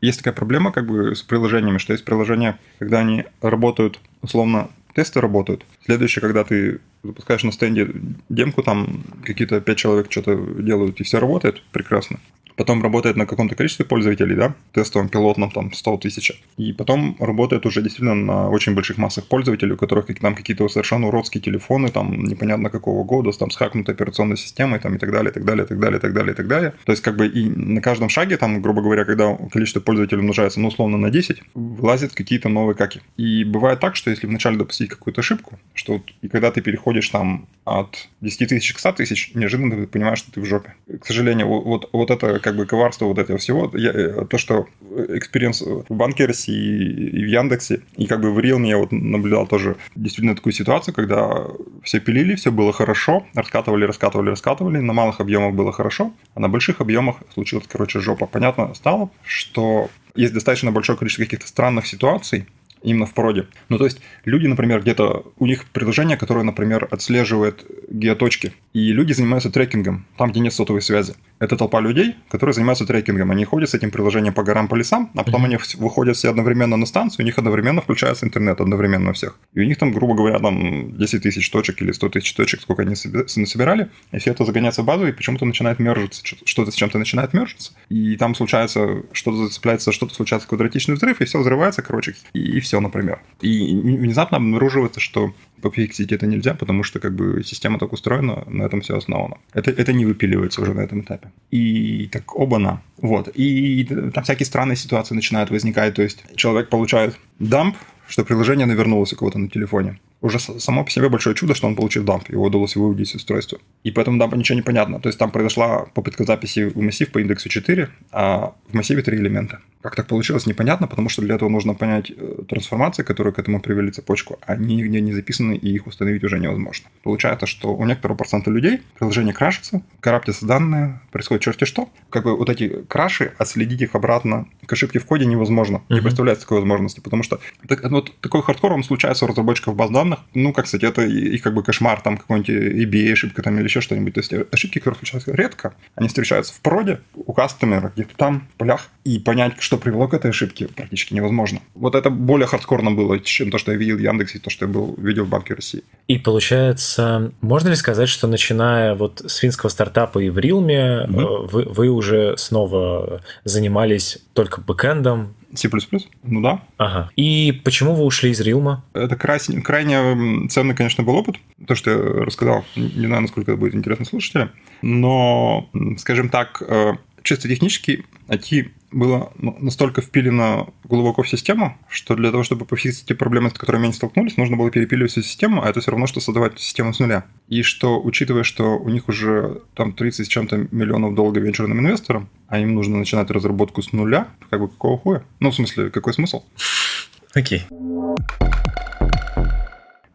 Есть такая проблема как бы с приложениями, что есть приложения, когда они работают, условно, тесты работают. Следующее, когда ты запускаешь на стенде демку, там какие-то пять человек что-то делают, и все работает прекрасно. потом работает на каком-то количестве пользователей, да, тестовом, пилотном, там, 100 тысяч, и потом работает уже действительно на очень больших массах пользователей, у которых там какие-то совершенно уродские телефоны, там, непонятно какого года, там, с хакнутой операционной системой, там, и так далее, и так далее, и так далее, и так далее, и так далее. То есть, как бы, и на каждом шаге, там, грубо говоря, когда количество пользователей умножается, ну, условно, на 10, вылазят какие-то новые каки. И бывает так, что если вначале допустить какую-то ошибку, что и когда ты переходишь там от 10 тысяч к 100 тысяч, неожиданно ты понимаешь, что ты в жопе. К сожалению, вот, вот это как бы коварство вот этого всего, я, э, то, что experience в банке России и в Яндексе, и как бы в Realm е я вот наблюдал тоже действительно такую ситуацию, когда все пилили, все было хорошо, раскатывали, раскатывали, раскатывали, на малых объемах было хорошо, а на больших объемах случилась, короче, жопа. Понятно стало, что есть достаточно большое количество каких-то странных ситуаций, именно в проде. Ну, то есть люди, например, где-то, у них приложение, которое, например, отслеживает геоточки, и люди занимаются трекингом, там, где нет сотовой связи. Это толпа людей, которые занимаются трекингом. Они ходят с этим приложением по горам, по лесам, а потом mm-hmm. они выходят все одновременно на станцию, у них одновременно включается интернет, одновременно у всех. И у них там, грубо говоря, там 10 тысяч точек или 100 тысяч точек, сколько они насобирали, и все это загоняется в базу, и почему-то начинает мержиться, что-то с чем-то начинает мержиться, и там случается, что-то зацепляется, что-то случается квадратичный взрыв, и все взрывается, короче, и, и все, например. И внезапно обнаруживается, что пофиксить это нельзя, потому что как бы система так устроена, на этом все основано. Это, это не выпиливается уже на этом этапе. И так оба-на. Вот. И там всякие странные ситуации начинают возникать. То есть человек получает дамп, что приложение навернулось у кого-то на телефоне уже само по себе большое чудо, что он получил дамп, его удалось выудить из устройства. И поэтому дампа ничего не понятно. То есть там произошла попытка записи в массив по индексу 4, а в массиве 3 элемента. Как так получилось, непонятно, потому что для этого нужно понять э, трансформации, которые к этому привели цепочку. Они нигде не записаны, и их установить уже невозможно. Получается, что у некоторого процента людей приложение крашится, караптятся данные, происходит черти что. Как бы вот эти краши, отследить их обратно к ошибке в коде невозможно. Uh-huh. Не представляется такой возможности, потому что так, вот такой хардкор, он случается у разработчиков баз данных. Ну, как, кстати, это их как бы кошмар, там какой-нибудь ABA ошибка там или еще что-нибудь. То есть ошибки, которые случаются редко, они встречаются в проде, у кастомера, где-то там, в полях, и понять, что привело к этой ошибке, практически невозможно. Вот это более хардкорно было, чем то, что я видел в Яндексе, то, что я был, видел в Банке России. И получается, можно ли сказать, что начиная вот с финского стартапа и в Realm е, mm-hmm. вы, вы уже снова занимались только бэкэндом, C++? Ну да. Ага. И почему вы ушли из Рилма? Это крайне, крайне ценный, конечно, был опыт. То, что я рассказал, не знаю, насколько это будет интересно слушателям. Но, скажем так, э, чисто технически IT было настолько впилено глубоко в систему, что для того, чтобы пофиксить те проблемы, с которыми они столкнулись, нужно было перепиливать всю систему, а это все равно, что создавать систему с нуля. И что, учитывая, что у них уже там 30 с чем-то миллионов долга венчурным инвесторам, а им нужно начинать разработку с нуля, как бы какого хуя? Ну, в смысле, какой смысл? Окей.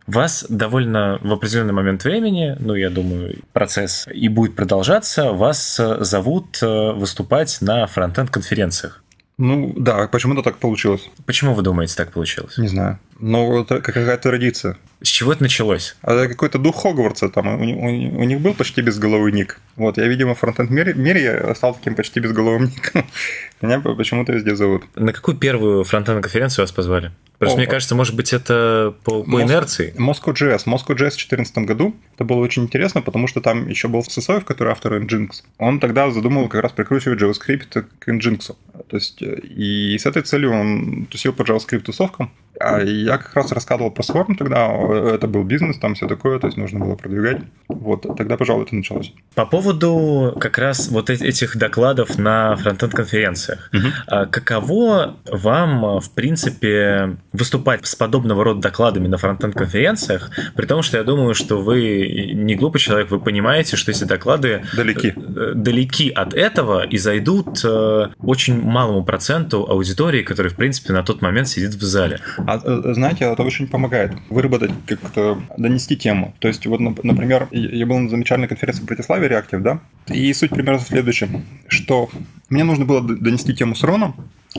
Вас довольно в определенный момент времени, ну, я думаю, процесс и будет продолжаться, вас э, зовут э, выступать на фронтенд конференциях. Ну, да, почему-то так получилось. Почему вы думаете, так получилось? Не знаю. Ну, это какая-то традиция. С чего это началось? А это какой-то дух Хогвартса там. У, у, у них был почти безголовый ник. Вот, я, видимо, в фронтенд мире, мире стал таким почти безголовым ником. Меня почему-то везде зовут. На какую первую фронтенд конференцию вас позвали? Просто О, мне кажется, может быть, это по, по инерции. Moscow.js. Moscow.js в 2014 году. Это было очень интересно, потому что там еще был Сысоев, который автор Nginx. Он тогда задумал как раз прикручивать JavaScript к Nginx. То есть, и с этой целью он тусил по JavaScript тусовкам. А я как раз рассказывал про Swarm тогда, это был бизнес, там все такое, то есть нужно было продвигать. Вот, тогда, пожалуй, это началось. По поводу как раз вот этих докладов на фронтенд-конференциях. Угу. Каково вам, в принципе, выступать с подобного рода докладами на фронтенд-конференциях, при том, что я думаю, что вы не глупый человек, вы понимаете, что эти доклады далеки, э, далеки от этого и зайдут э, очень малому проценту аудитории, которая, в принципе, на тот момент сидит в зале. А э, знаете, это очень помогает выработать, как-то донести тему. То есть, вот, например, я был на замечательной конференции в Братиславе Reactive, да, и суть примерно в следующем, что мне нужно было донести тему с Роном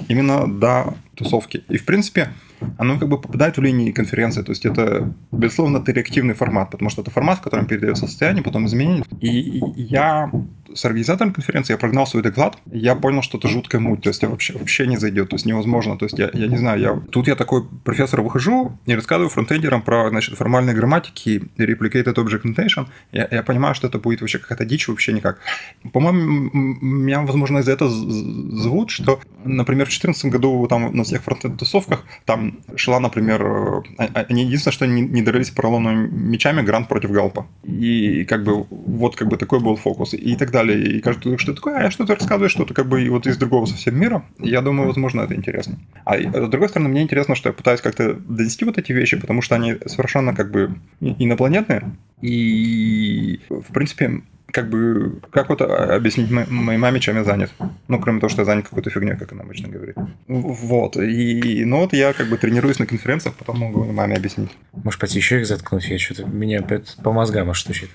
именно до тусовки. И, в принципе, оно как бы попадает в линии конференции. То есть это, безусловно, это реактивный формат, потому что это формат, в котором передается состояние, потом изменение. И я с организатором конференции, я прогнал свой доклад, я понял, что это жуткая муть, то есть я вообще, вообще не зайдет, то есть невозможно, то есть я, я не знаю, я, тут я такой профессор выхожу и рассказываю фронтендерам про, значит, формальные грамматики, replicated object notation, я, я понимаю, что это будет вообще какая-то дичь, вообще никак. По-моему, меня, возможно, из-за этого зовут, что, например, в 2014 году там на всех фронтенд-тусовках там шла, например, э, а, они единственное, что не, не дрались поролоновыми мечами грант против Галпа. И как бы вот как бы такой был фокус и так далее. И каждый что такое, а что-то рассказываю, что-то как бы вот из другого совсем мира. Я думаю, возможно, это интересно. А с другой стороны, мне интересно, что я пытаюсь как-то донести вот эти вещи, потому что они совершенно как бы инопланетные. И, в принципе, как бы, как вот объяснить моей маме, чем я занят? Ну, кроме того, что я занят какой-то фигней, как она обычно говорит. Вот. И, ну, вот я как бы тренируюсь на конференциях, потом могу маме объяснить. Может, пойти еще их заткнуть? Я что-то, меня по мозгам аж стучит.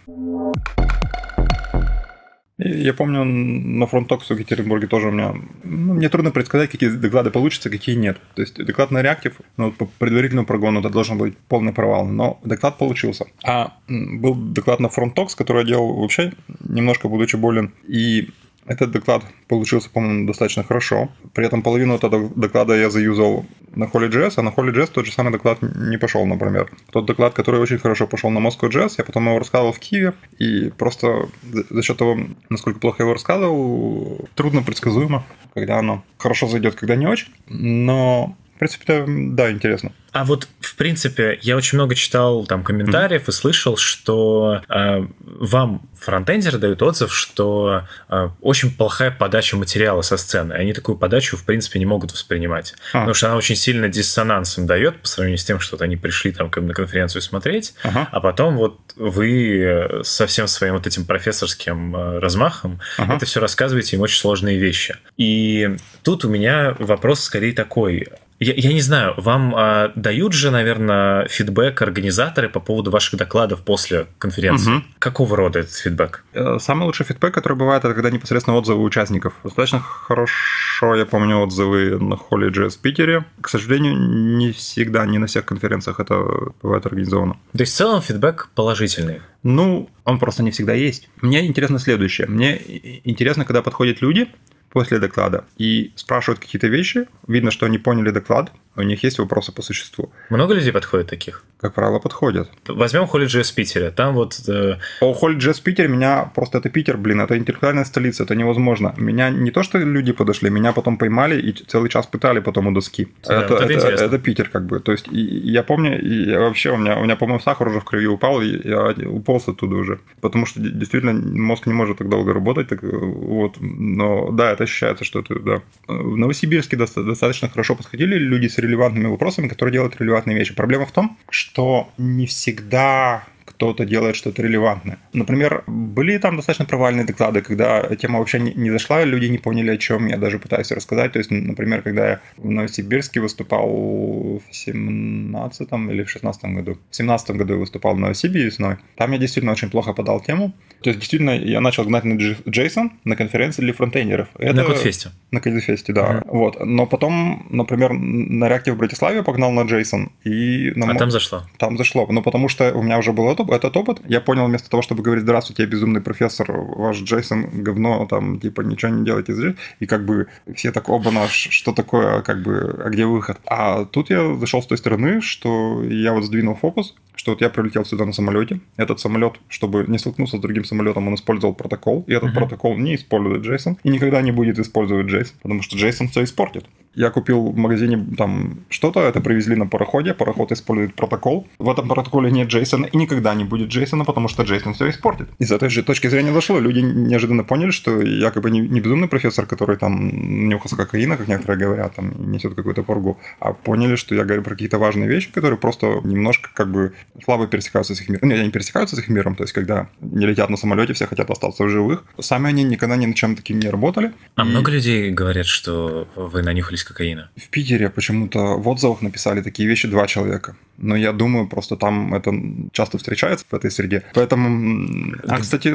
Я помню, на FrontTalks е в Екатеринбурге тоже у меня... Ну, мне трудно предсказать, какие доклады получатся, какие нет. То есть доклад на Reactive, ну, по предварительному прогону это должен быть полный провал, но доклад получился. А был доклад на FrontTalks, который я делал вообще, немножко будучи болен, и этот доклад получился, по-моему, достаточно хорошо. При этом половину этого доклада я заюзал на Holy.js, а на Holy.js тот же самый доклад не пошел, например. Тот доклад, который очень хорошо пошел на Moscow.js, я потом его рассказывал в Киеве, и просто за счет того, насколько плохо я его рассказывал, трудно предсказуемо, когда оно хорошо зайдет, когда не очень. Но, в принципе, да, интересно. А вот, в принципе, я очень много читал там комментариев mm-hmm. и слышал, что э, вам фронтендеры дают отзыв, что э, очень плохая подача материала со сцены. Они такую подачу, в принципе, не могут воспринимать. А. Потому что она очень сильно диссонансом дает по сравнению с тем, что вот они пришли там на конференцию смотреть, ага. а потом вот вы со всем своим вот этим профессорским э, размахом ага. это все рассказываете им очень сложные вещи. И тут у меня вопрос скорее такой. Я, я не знаю, вам а, дают же, наверное, фидбэк организаторы по поводу ваших докладов после конференции. Угу. Какого рода этот фидбэк? Э, самый лучший фидбэк, который бывает, это когда непосредственно отзывы участников. Достаточно хорошо, я помню, отзывы на Holy.js Питере. К сожалению, не всегда, не на всех конференциях это бывает организовано. То есть в целом фидбэк положительный? Ну, он просто не всегда есть. Мне интересно следующее. Мне интересно, когда подходят люди, после доклада и спрашивают какие-то вещи, видно, что они поняли доклад, у них есть вопросы по существу. Много людей подходит таких? Как правило, подходят. Возьмем HolyJS Питере. Там вот... Э... О, HolyJS Питер меня... Просто это Питер, блин, это интеллектуальная столица, это невозможно. Меня не то, что люди подошли, меня потом поймали и целый час пытали потом у доски. Да, это, это, это, это Питер как бы. То есть и, я помню, и вообще у меня, у меня, по-моему, сахар уже в крови упал, и я уполз оттуда уже. Потому что действительно мозг не может так долго работать. Так, вот. Но да, это ощущается, что это... Да. В Новосибирске достаточно хорошо подходили люди с релевантными вопросами, которые делают релевантные вещи. Проблема в том, что не всегда кто-то делает что-то релевантное. Например, были там достаточно провальные доклады, когда тема вообще не, не зашла, люди не поняли, о чем я даже пытаюсь рассказать. То есть, например, когда я в Новосибирске выступал в 17 или в 16 году. В 17 году я выступал в Новосибирске весной. Там я действительно очень плохо подал тему. То есть, действительно, я начал гнать на JSON на конференции для фронтендеров. Это... На Кодфесте. На Кодфесте, да. Uh-huh. Вот. Но потом, например, на Reactive в Братиславе погнал на JSON. И на... А там зашло? Там зашло. Ну, потому что у меня уже был этот, этот опыт. Я понял, вместо того, чтобы говорить, здравствуйте, я безумный профессор, ваш Джейсон говно, там, типа, ничего не делайте здесь. И как бы все так, оба наш, что такое, как бы, а где выход? А тут я зашел с той стороны, что я вот сдвинул фокус, что вот я прилетел сюда на самолете. Этот самолет, чтобы не столкнуться с другим самолетом, он использовал протокол, и этот uh-huh. протокол не использует Джейсон и никогда не будет использовать Джейсон, потому что Джейсон все испортит. Я купил в магазине там что-то, это привезли на пароходе, пароход использует протокол. В этом протоколе нет Джейсона и никогда не будет Джейсона, потому что Джейсон все испортит. И с этой же точки зрения зашло. Люди неожиданно поняли, что якобы не, не безумный профессор, который там нюхался кокаина, как некоторые говорят, там несет какую-то поргу, а поняли, что я говорю про какие-то важные вещи, которые просто немножко как бы слабо пересекаются с их миром. Нет, они пересекаются с их миром, то есть когда не летят на самолете, все хотят остаться в живых. Сами они никогда ни над чем таким не работали. А и... много людей говорят, что вы нанюхались кокаина? В Питере почему-то в отзывах написали такие вещи два человека. Но я думаю, просто там это часто встречается в этой среде. Поэтому... А, кстати,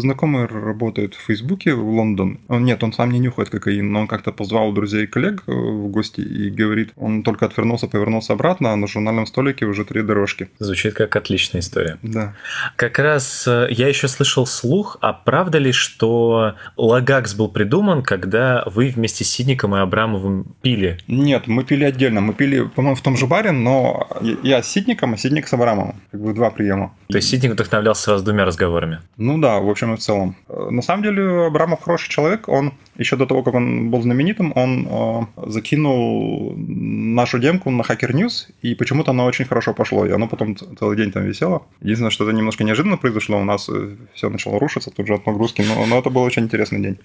знакомый работает в Фейсбуке в Лондон. Он, нет, он сам не нюхает кокаин, но он как-то позвал друзей и коллег э, в гости и говорит, он только отвернулся, повернулся обратно, а на журнальном столике уже три дорожки. Звучит как отличная история. Да. Как раз э, я еще слышал слух, а правда ли, что Лагакс был придуман, когда вы вместе с Сидником и Абрамовым пили? Нет, мы пили отдельно. Мы пили, по-моему, в том же баре, но я с Сидником, а Сидник с Абрамовым. Как бы два приема. То есть Сидник вдохновлялся вас двумя разговорами? Ну да, в общем и в целом. Э, на самом деле Абрамов хороший человек. Он еще до того, как он был знаменитым, он э, закинул нашу демку на Hacker News, и почему-то оно очень хорошо пошло, и оно потом целый день там висело. Единственное, что это немножко неожиданно произошло, у нас э, все начало рушиться тут же от нагрузки, но, но это был очень интересный день.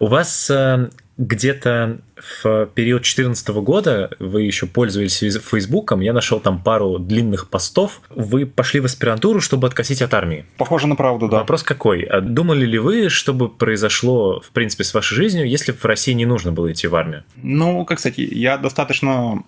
У вас э, где-то в период 2014 года вы еще пользовались Фейсбуком, я нашел там пару длинных постов. Вы пошли в аспирантуру, чтобы откосить от армии. Похоже на правду, да. Вопрос какой? А думали ли вы, чтобы произошло, в принципе, с вашей жизнью, если бы в России не нужно было идти в армию? Ну, как кстати, я достаточно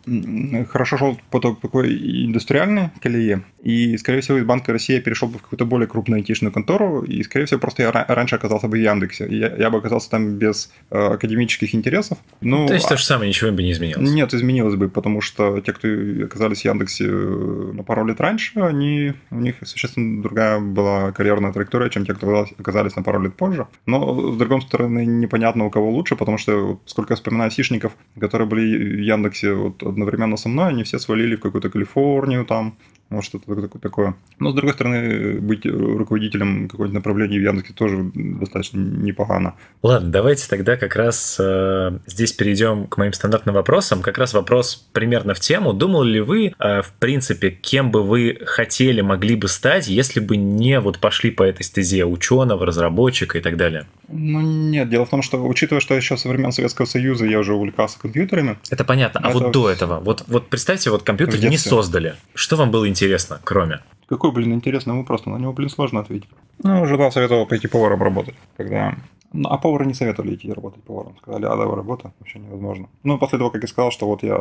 хорошо шел по такой индустриальной колее, и, скорее всего, из Банка России я перешел бы в какую-то более крупную айтишную контору, и, скорее всего, просто я раньше оказался бы в Яндексе. Я, я бы оказался там без э, академических интересов. Ну, то есть то же самое, ничего бы не изменилось? Нет, изменилось бы, потому что те, кто оказались в Яндексе э, на пару лет раньше, они, у них существенно другая была карьерная траектория, чем те, кто оказались на пару лет позже. Но, с другой стороны, непонятно, у кого лучше, потому что, сколько я вспоминаю сишников, которые были в Яндексе вот одновременно со мной, они все свалили в какую-то Калифорнию там, вот что-то такое. Но, с другой стороны, быть руководителем какого-нибудь направления в Яндексе тоже достаточно непогано. Ладно, давайте тогда как раз э, здесь перейдем к моим стандартным вопросам. Как раз вопрос примерно в тему. Думали ли вы, э, в принципе, кем бы вы хотели, могли бы стать, если бы не вот пошли по этой стезе ученого, разработчика и так далее? Ну, нет. Дело в том, что, учитывая, что еще со времен Советского Союза я уже увлекался компьютерами... Это понятно. А это... вот до этого? Вот, вот представьте, вот компьютер не создали. Что вам было интересно? Интересно, кроме? Какой, блин, интересный вопрос? На него, блин, сложно ответить. Ну, жена советовал пойти поваром работать, когда ну, а повара не советовали идти работать поваром. Сказали, адовая работа, вообще невозможно. Ну, после того, как я сказал, что вот я,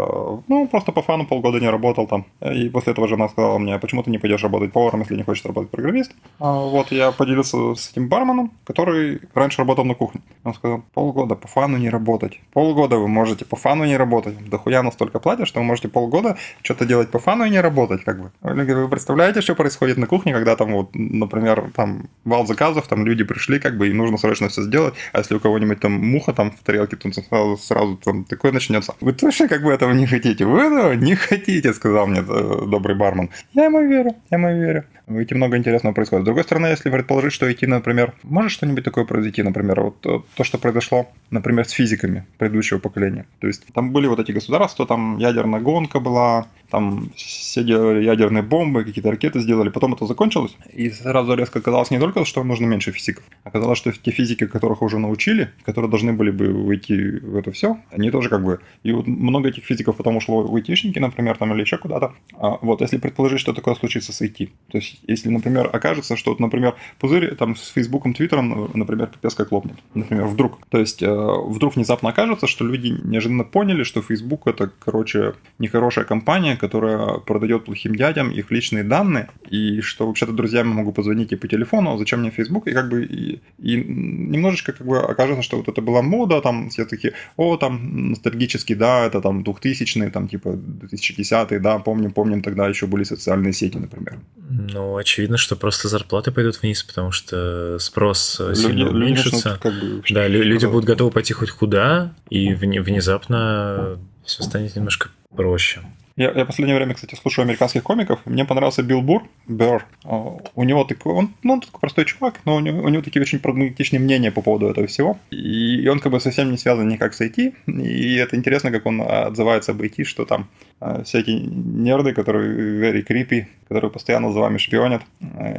ну, просто по фану полгода не работал там. И после этого жена сказала мне, почему ты не пойдешь работать поваром, если не хочешь работать программист. А вот я поделился с этим барменом, который раньше работал на кухне. Он сказал, полгода по фану не работать. Полгода вы можете по фану не работать. Да хуя настолько платят, что вы можете полгода что-то делать по фану и не работать, как бы. Вы представляете, что происходит на кухне, когда там вот, например, там вал заказов, там люди пришли, как бы, и нужно срочно все сделать, а если у кого-нибудь там муха там в тарелке, то сразу, сразу там такое начнется. Вы точно как бы этого не хотите? Вы этого не хотите, сказал мне э, добрый бармен. Я ему верю, я ему верю. В IT много интересного происходит. С другой стороны, если предположить, что IT, например, может что-нибудь такое произойти, например, вот то, что произошло, например, с физиками предыдущего поколения. То есть там были вот эти государства, там ядерная гонка была, там все делали ядерные бомбы, какие-то ракеты сделали, потом это закончилось, и сразу резко оказалось не только, что нужно меньше физиков, оказалось, что те физики, которых уже научили, которые должны были бы уйти в это все, они тоже как бы... И вот много этих физиков потом ушло в айтишники, например, там или еще куда-то. А вот если предположить, что такое случится с IT, то есть если, например, окажется, что, например, пузырь там с Фейсбуком, Твиттером, например, пипец как лопнет, например, вдруг. То есть э, вдруг внезапно окажется, что люди неожиданно поняли, что Facebook это, короче, нехорошая компания, которая продает плохим дядям их личные данные, и что вообще-то друзьям могу позвонить и по телефону, зачем мне Facebook, и как бы и, и немножечко как бы окажется, что вот это была мода, там все такие, о, там ностальгический, да, это там 2000-е, там типа 2010-е, да, помним, помним, тогда еще были социальные сети, например. Ну, очевидно, что просто зарплаты пойдут вниз, потому что спрос люди, сильно уменьшится. Как бы, да, люди будут готовы пойти хоть куда, и внезапно все станет немножко проще. Я, я последнее время, кстати, слушаю американских комиков. Мне понравился Билл Бур, Бер. У него такой, он, ну, он такой простой чувак, но у него, у него такие очень прагматичные мнения по поводу этого всего. И он как бы совсем не связан никак с IT. И это интересно, как он отзывается об IT, что там а, всякие нерды, которые very creepy, которые постоянно за вами шпионят.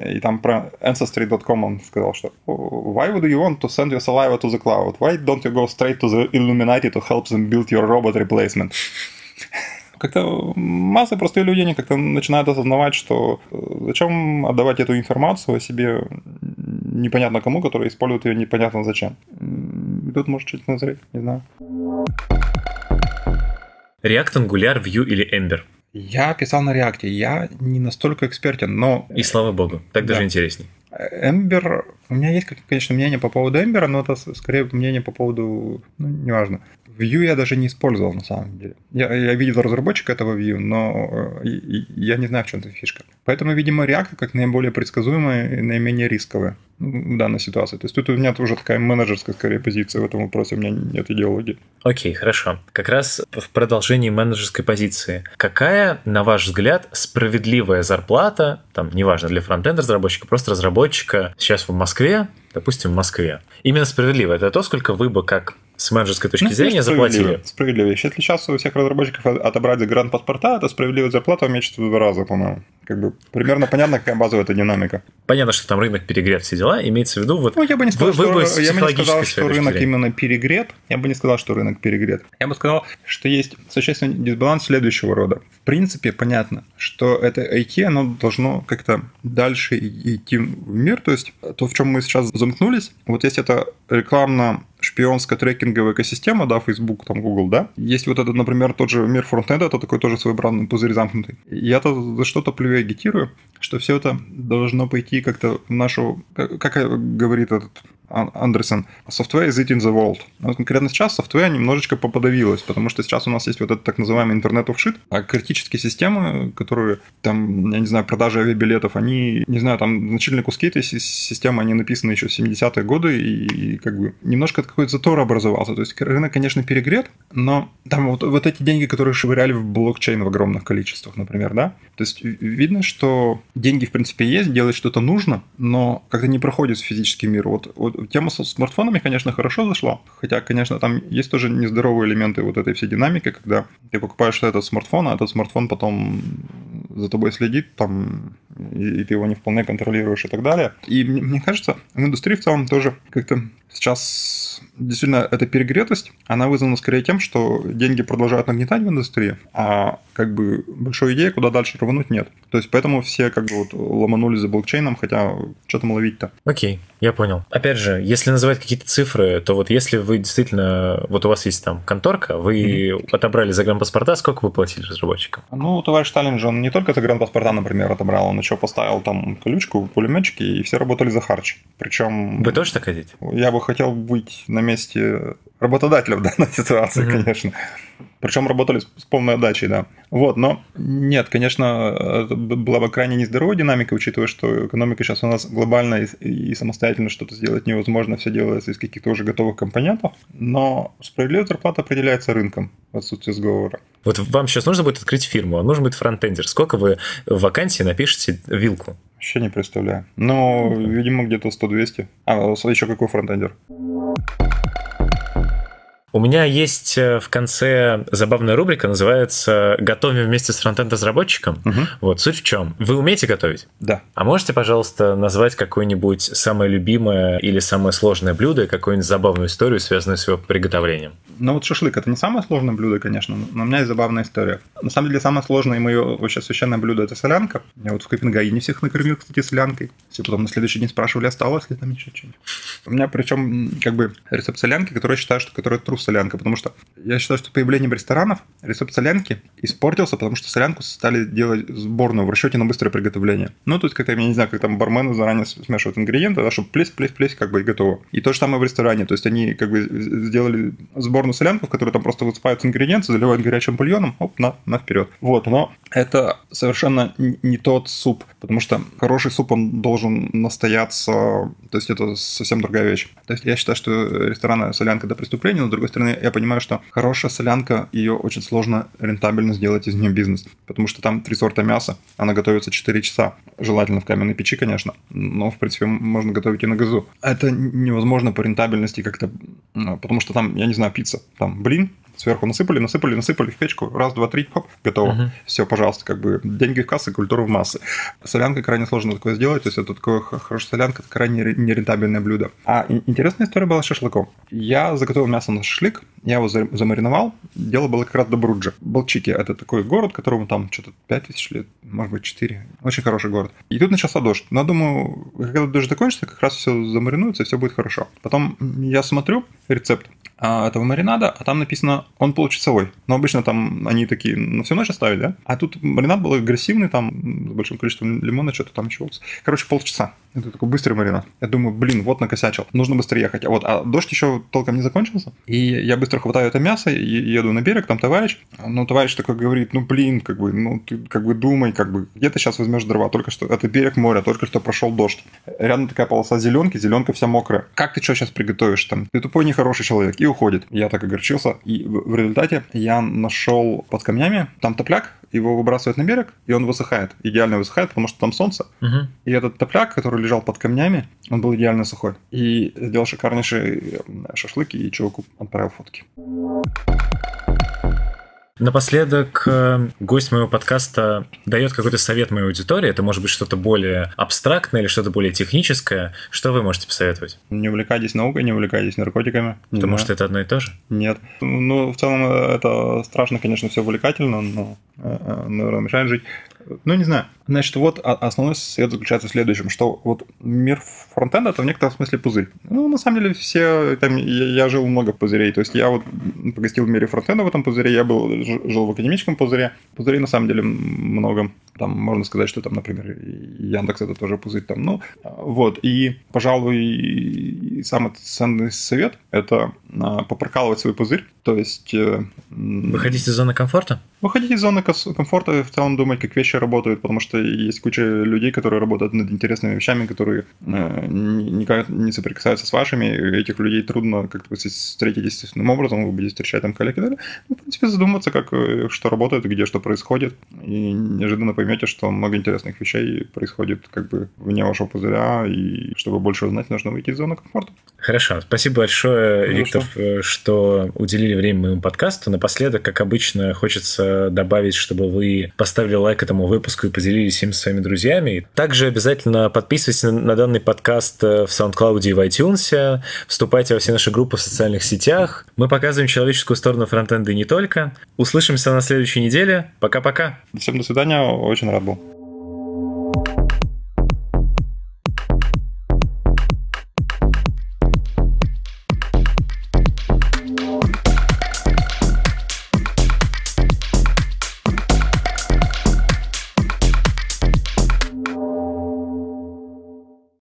И там про Ancestry.com он сказал, что Why would you want to send your saliva to the cloud? Why don't you go straight to the Illuminati to help them build your robot replacement? как-то масса простые люди, они как-то начинают осознавать, что э, зачем отдавать эту информацию о себе непонятно кому, который использует ее непонятно зачем. тут может чуть назреть, не знаю. React, Angular, Vue или Ember? Я писал на React, я не настолько экспертен, но... И слава богу, так Да. даже интересней. Эмбер, у меня есть, конечно, мнение по поводу Эмбера, но это скорее мнение по поводу, ну, неважно. Vue я даже не использовал, на самом деле. Я, я видел разработчика этого Vue, но э, я не знаю, в чем эта фишка. Поэтому, видимо, React как наиболее предсказуемая и наименее рисковая в данной ситуации. То есть тут у меня уже такая менеджерская, скорее, позиция в этом вопросе, у меня нет идеологии. Окей, хорошо. Как раз в продолжении менеджерской позиции. Какая, на ваш взгляд, справедливая зарплата, там, неважно, для фронтенд разработчика, просто разработчика сейчас в Москве, допустим, в Москве? Именно справедливо. Это то, сколько вы бы как с менеджерской точки Ну, зрения справедливо, заплатили. Справедливо. Если сейчас у всех разработчиков от- отобрать загранпаспорта, то справедливая зарплата уменьшится в два раза, по-моему. Как бы примерно понятно, какая базовая эта динамика. Понятно, что там рынок перегрет, все дела. Имеется в виду вот Ну, я бы не сказал, Вы- вы что, бы с я бы не сказал, что рынок зрения. именно перегрет. Я бы не сказал, что рынок перегрет. Я бы сказал, что есть существенный дисбаланс следующего рода. В принципе, понятно, что это IT, оно должно как-то дальше идти в мир. То есть то, в чем мы сейчас замкнулись, вот есть это рекламно шпионско-трекинговая экосистема, да, Facebook, там, Google, да. Есть вот этот, например, тот же мир фронтенда, это такой тоже своеобразный пузырь замкнутый. Я-то за что-то плюю агитирую, что все это должно пойти как-то в нашу, как, как говорит этот Андерсон, software is eating the world. Но конкретно сейчас software немножечко поподавилось, потому что сейчас у нас есть вот этот так называемый интернет of shit, а критические системы, которые там, я не знаю, продажи авиабилетов, они, не знаю, там значительные куски этой си- системы, они написаны еще в 70-е годы, и, и как бы немножко какой-то затор образовался. То есть рынок, конечно, перегрет, но там вот, вот эти деньги, которые швыряли в блокчейн в огромных количествах, например, да, то есть ви- видно, что деньги, в принципе, есть, делать что-то нужно, но как-то не проходит в физический мир. Вот, вот тема со смартфонами, конечно, хорошо зашла, хотя, конечно, там есть тоже нездоровые элементы вот этой всей динамики, когда ты покупаешь этот смартфон, а этот смартфон потом за тобой следит, там, и, и ты его не вполне контролируешь и так далее. И мне, мне кажется, в индустрии в целом тоже как-то сейчас действительно эта перегретость, она вызвана скорее тем, что деньги продолжают нагнетать в индустрии, а как бы большой идеи, куда дальше рвануть, нет. То есть поэтому все как бы вот ломанули за блокчейном, хотя что там ловить-то? Окей, я понял. Опять же, если называть какие-то цифры, то вот если вы действительно, вот у вас есть там конторка, вы отобрали загранпаспорта, сколько вы платили разработчикам? Ну, товарищ Сталин же, он не только загранпаспорта, например, отобрал, он еще поставил там колючку, пулеметчики, и все работали за харч. Причем Вы тоже так хотите? я бы хотел быть на месте работодателя в данной ситуации, Мгм. конечно. Причем работали с полной отдачей, да. Вот, но нет, конечно, была бы крайне нездоровая динамика, учитывая, что экономика сейчас у нас глобальная и, и самостоятельно что-то сделать невозможно, все делается из каких-то уже готовых компонентов, но справедливая зарплата определяется рынком в отсутствии сговора. Вот вам сейчас нужно будет открыть фирму, вам нужен будет фронтендер. Сколько вы в вакансии напишете вилку? Вообще не представляю. Но, видимо, где-то 100-200. А, еще какой фронтендер? У меня есть э, в конце забавная рубрика, называется «Готовим вместе с фронтенд-разработчиком». Мгм. Вот, суть в чем? Вы умеете готовить? Да. А можете, пожалуйста, назвать какое-нибудь самое любимое или самое сложное блюдо, и какую-нибудь забавную историю, связанную с его приготовлением? Ну вот шашлык это не самое сложное блюдо, конечно, но у меня есть забавная история. На самом деле самое сложное и мое вообще священное блюдо это солянка. Я вот в Копенгагене всех накормил, кстати, солянкой. Все потом на следующий день спрашивали, осталось ли там еще что-нибудь. У меня причем как бы рецепт солянки, который я считаю, что который трус солянка, потому что я считаю, что появлением ресторанов рецепт солянки испортился, потому что солянку стали делать сборную в расчете на быстрое приготовление. Ну, тут как-то, я не знаю, как там бармены заранее смешивают ингредиенты, да, чтобы плесь, плесь, плесь, как бы и готово. И то же самое в ресторане, то есть они как бы сделали сборную солянку, в которой там просто высыпаются ингредиенты, заливают горячим бульоном, оп, на, на вперед. Вот, но это совершенно не тот суп, потому что хороший суп, он должен настояться, то есть это совсем другая вещь. То есть я считаю, что ресторанная солянка это преступление, но с другой стороны, я понимаю, что хорошая солянка, ее очень сложно рентабельно сделать из нее бизнес, потому что там три сорта мяса, она готовится 4 часа, желательно в каменной печи, конечно, но, в принципе, можно готовить и на газу. Это невозможно по рентабельности как-то, м, потому что там, я не знаю, пицца, там блин, сверху насыпали, насыпали, насыпали в печку, раз, два, три, хоп, готово. Угу. Все, пожалуйста, как бы деньги в кассы, культура в массы. Солянка крайне сложно такое сделать, то есть это такое хорошая солянка, это крайне нерентабельное блюдо. А интересная история была с шашлыком. Я заготовил мясо на шашлык, я его замариновал. Дело было как раз до Бруджа. Балчики – это такой город, которому там что-то 5 тысяч лет, может быть, 4. Очень хороший город. И тут начался дождь. Но я думаю, когда дождь закончится, как раз все замаринуется, и все будет хорошо. Потом я смотрю рецепт, этого маринада, а там написано он получасовой. Но обычно там они такие на всю ночь оставили, да? А тут маринад был агрессивный, там с большим количеством лимона, что-то там еще. Короче, полчаса. Это такой быстрый маринад. Я думаю, блин, вот накосячил. Нужно быстрее ехать. А вот, а дождь еще толком не закончился. И я быстро хватаю это мясо и еду на берег, там товарищ. Ну, товарищ такой говорит, ну, блин, как бы, ну, ты как бы думай, как бы, где ты сейчас возьмешь дрова? Только что, это берег моря, только что прошел дождь. Рядом такая полоса зеленки, зеленка вся мокрая. Как ты что сейчас приготовишь там? Ты тупой, нехороший человек. И уходит. Я так огорчился. И в, результате я нашел под камнями, там топляк, его выбрасывают на берег, и он высыхает. Идеально высыхает, потому что там солнце. Угу. И этот топляк, который лежал под камнями, он был идеально сухой. И сделал шикарнейший шашлыки, и чуваку отправил фотки. Напоследок, э, гость моего подкаста дает какой-то совет моей аудитории. Это может быть что-то более абстрактное или что-то более техническое. Что вы можете посоветовать? Не увлекайтесь наукой, не увлекайтесь наркотиками. Потому что это одно и то же? Нет. Ну, в целом, это страшно, конечно, все увлекательно, но, э, э, наверное, мешает жить. Ну, не знаю. Значит, вот основной совет заключается в следующем, что вот мир фронтенда это в некотором смысле пузырь. Ну, на самом деле, все, там, я, я жил много пузырей, то есть я вот погостил в мире фронтенда в этом пузыре, я был, жил в академическом пузыре. Пузырей на самом деле много. Там можно сказать, что там, например, Яндекс это тоже пузырь там. Ну, вот. И, пожалуй, самый ценный совет – это а, попрокалывать свой пузырь. То есть... Э, Выходить из зоны комфорта? Выходить из зоны комфорта и в целом думать, как вещи работают, потому что есть куча людей, которые работают над интересными вещами, которые э, никак не соприкасаются с вашими, и этих людей трудно как-то встретить естественным образом, вы будете встречать там коллег и далее. Ну, в принципе, задуматься, как, э, что работает, где что происходит, и неожиданно поймете, что много интересных вещей происходит как бы вне вашего пузыря, и чтобы больше узнать, нужно выйти из зоны комфорта. Хорошо, спасибо большое, Хорошо. Виктор, э, что уделили время моему подкасту. Напоследок, как обычно, хочется добавить, чтобы вы поставили лайк этому выпуску и поделились им с своими друзьями. Также обязательно подписывайтесь на данный подкаст э, в SoundCloud и в iTunes, вступайте во все наши группы в социальных сетях. Мы показываем человеческую сторону фронтенда и не только. Услышимся на следующей неделе. Пока-пока. Всем до свидания, очень рад был.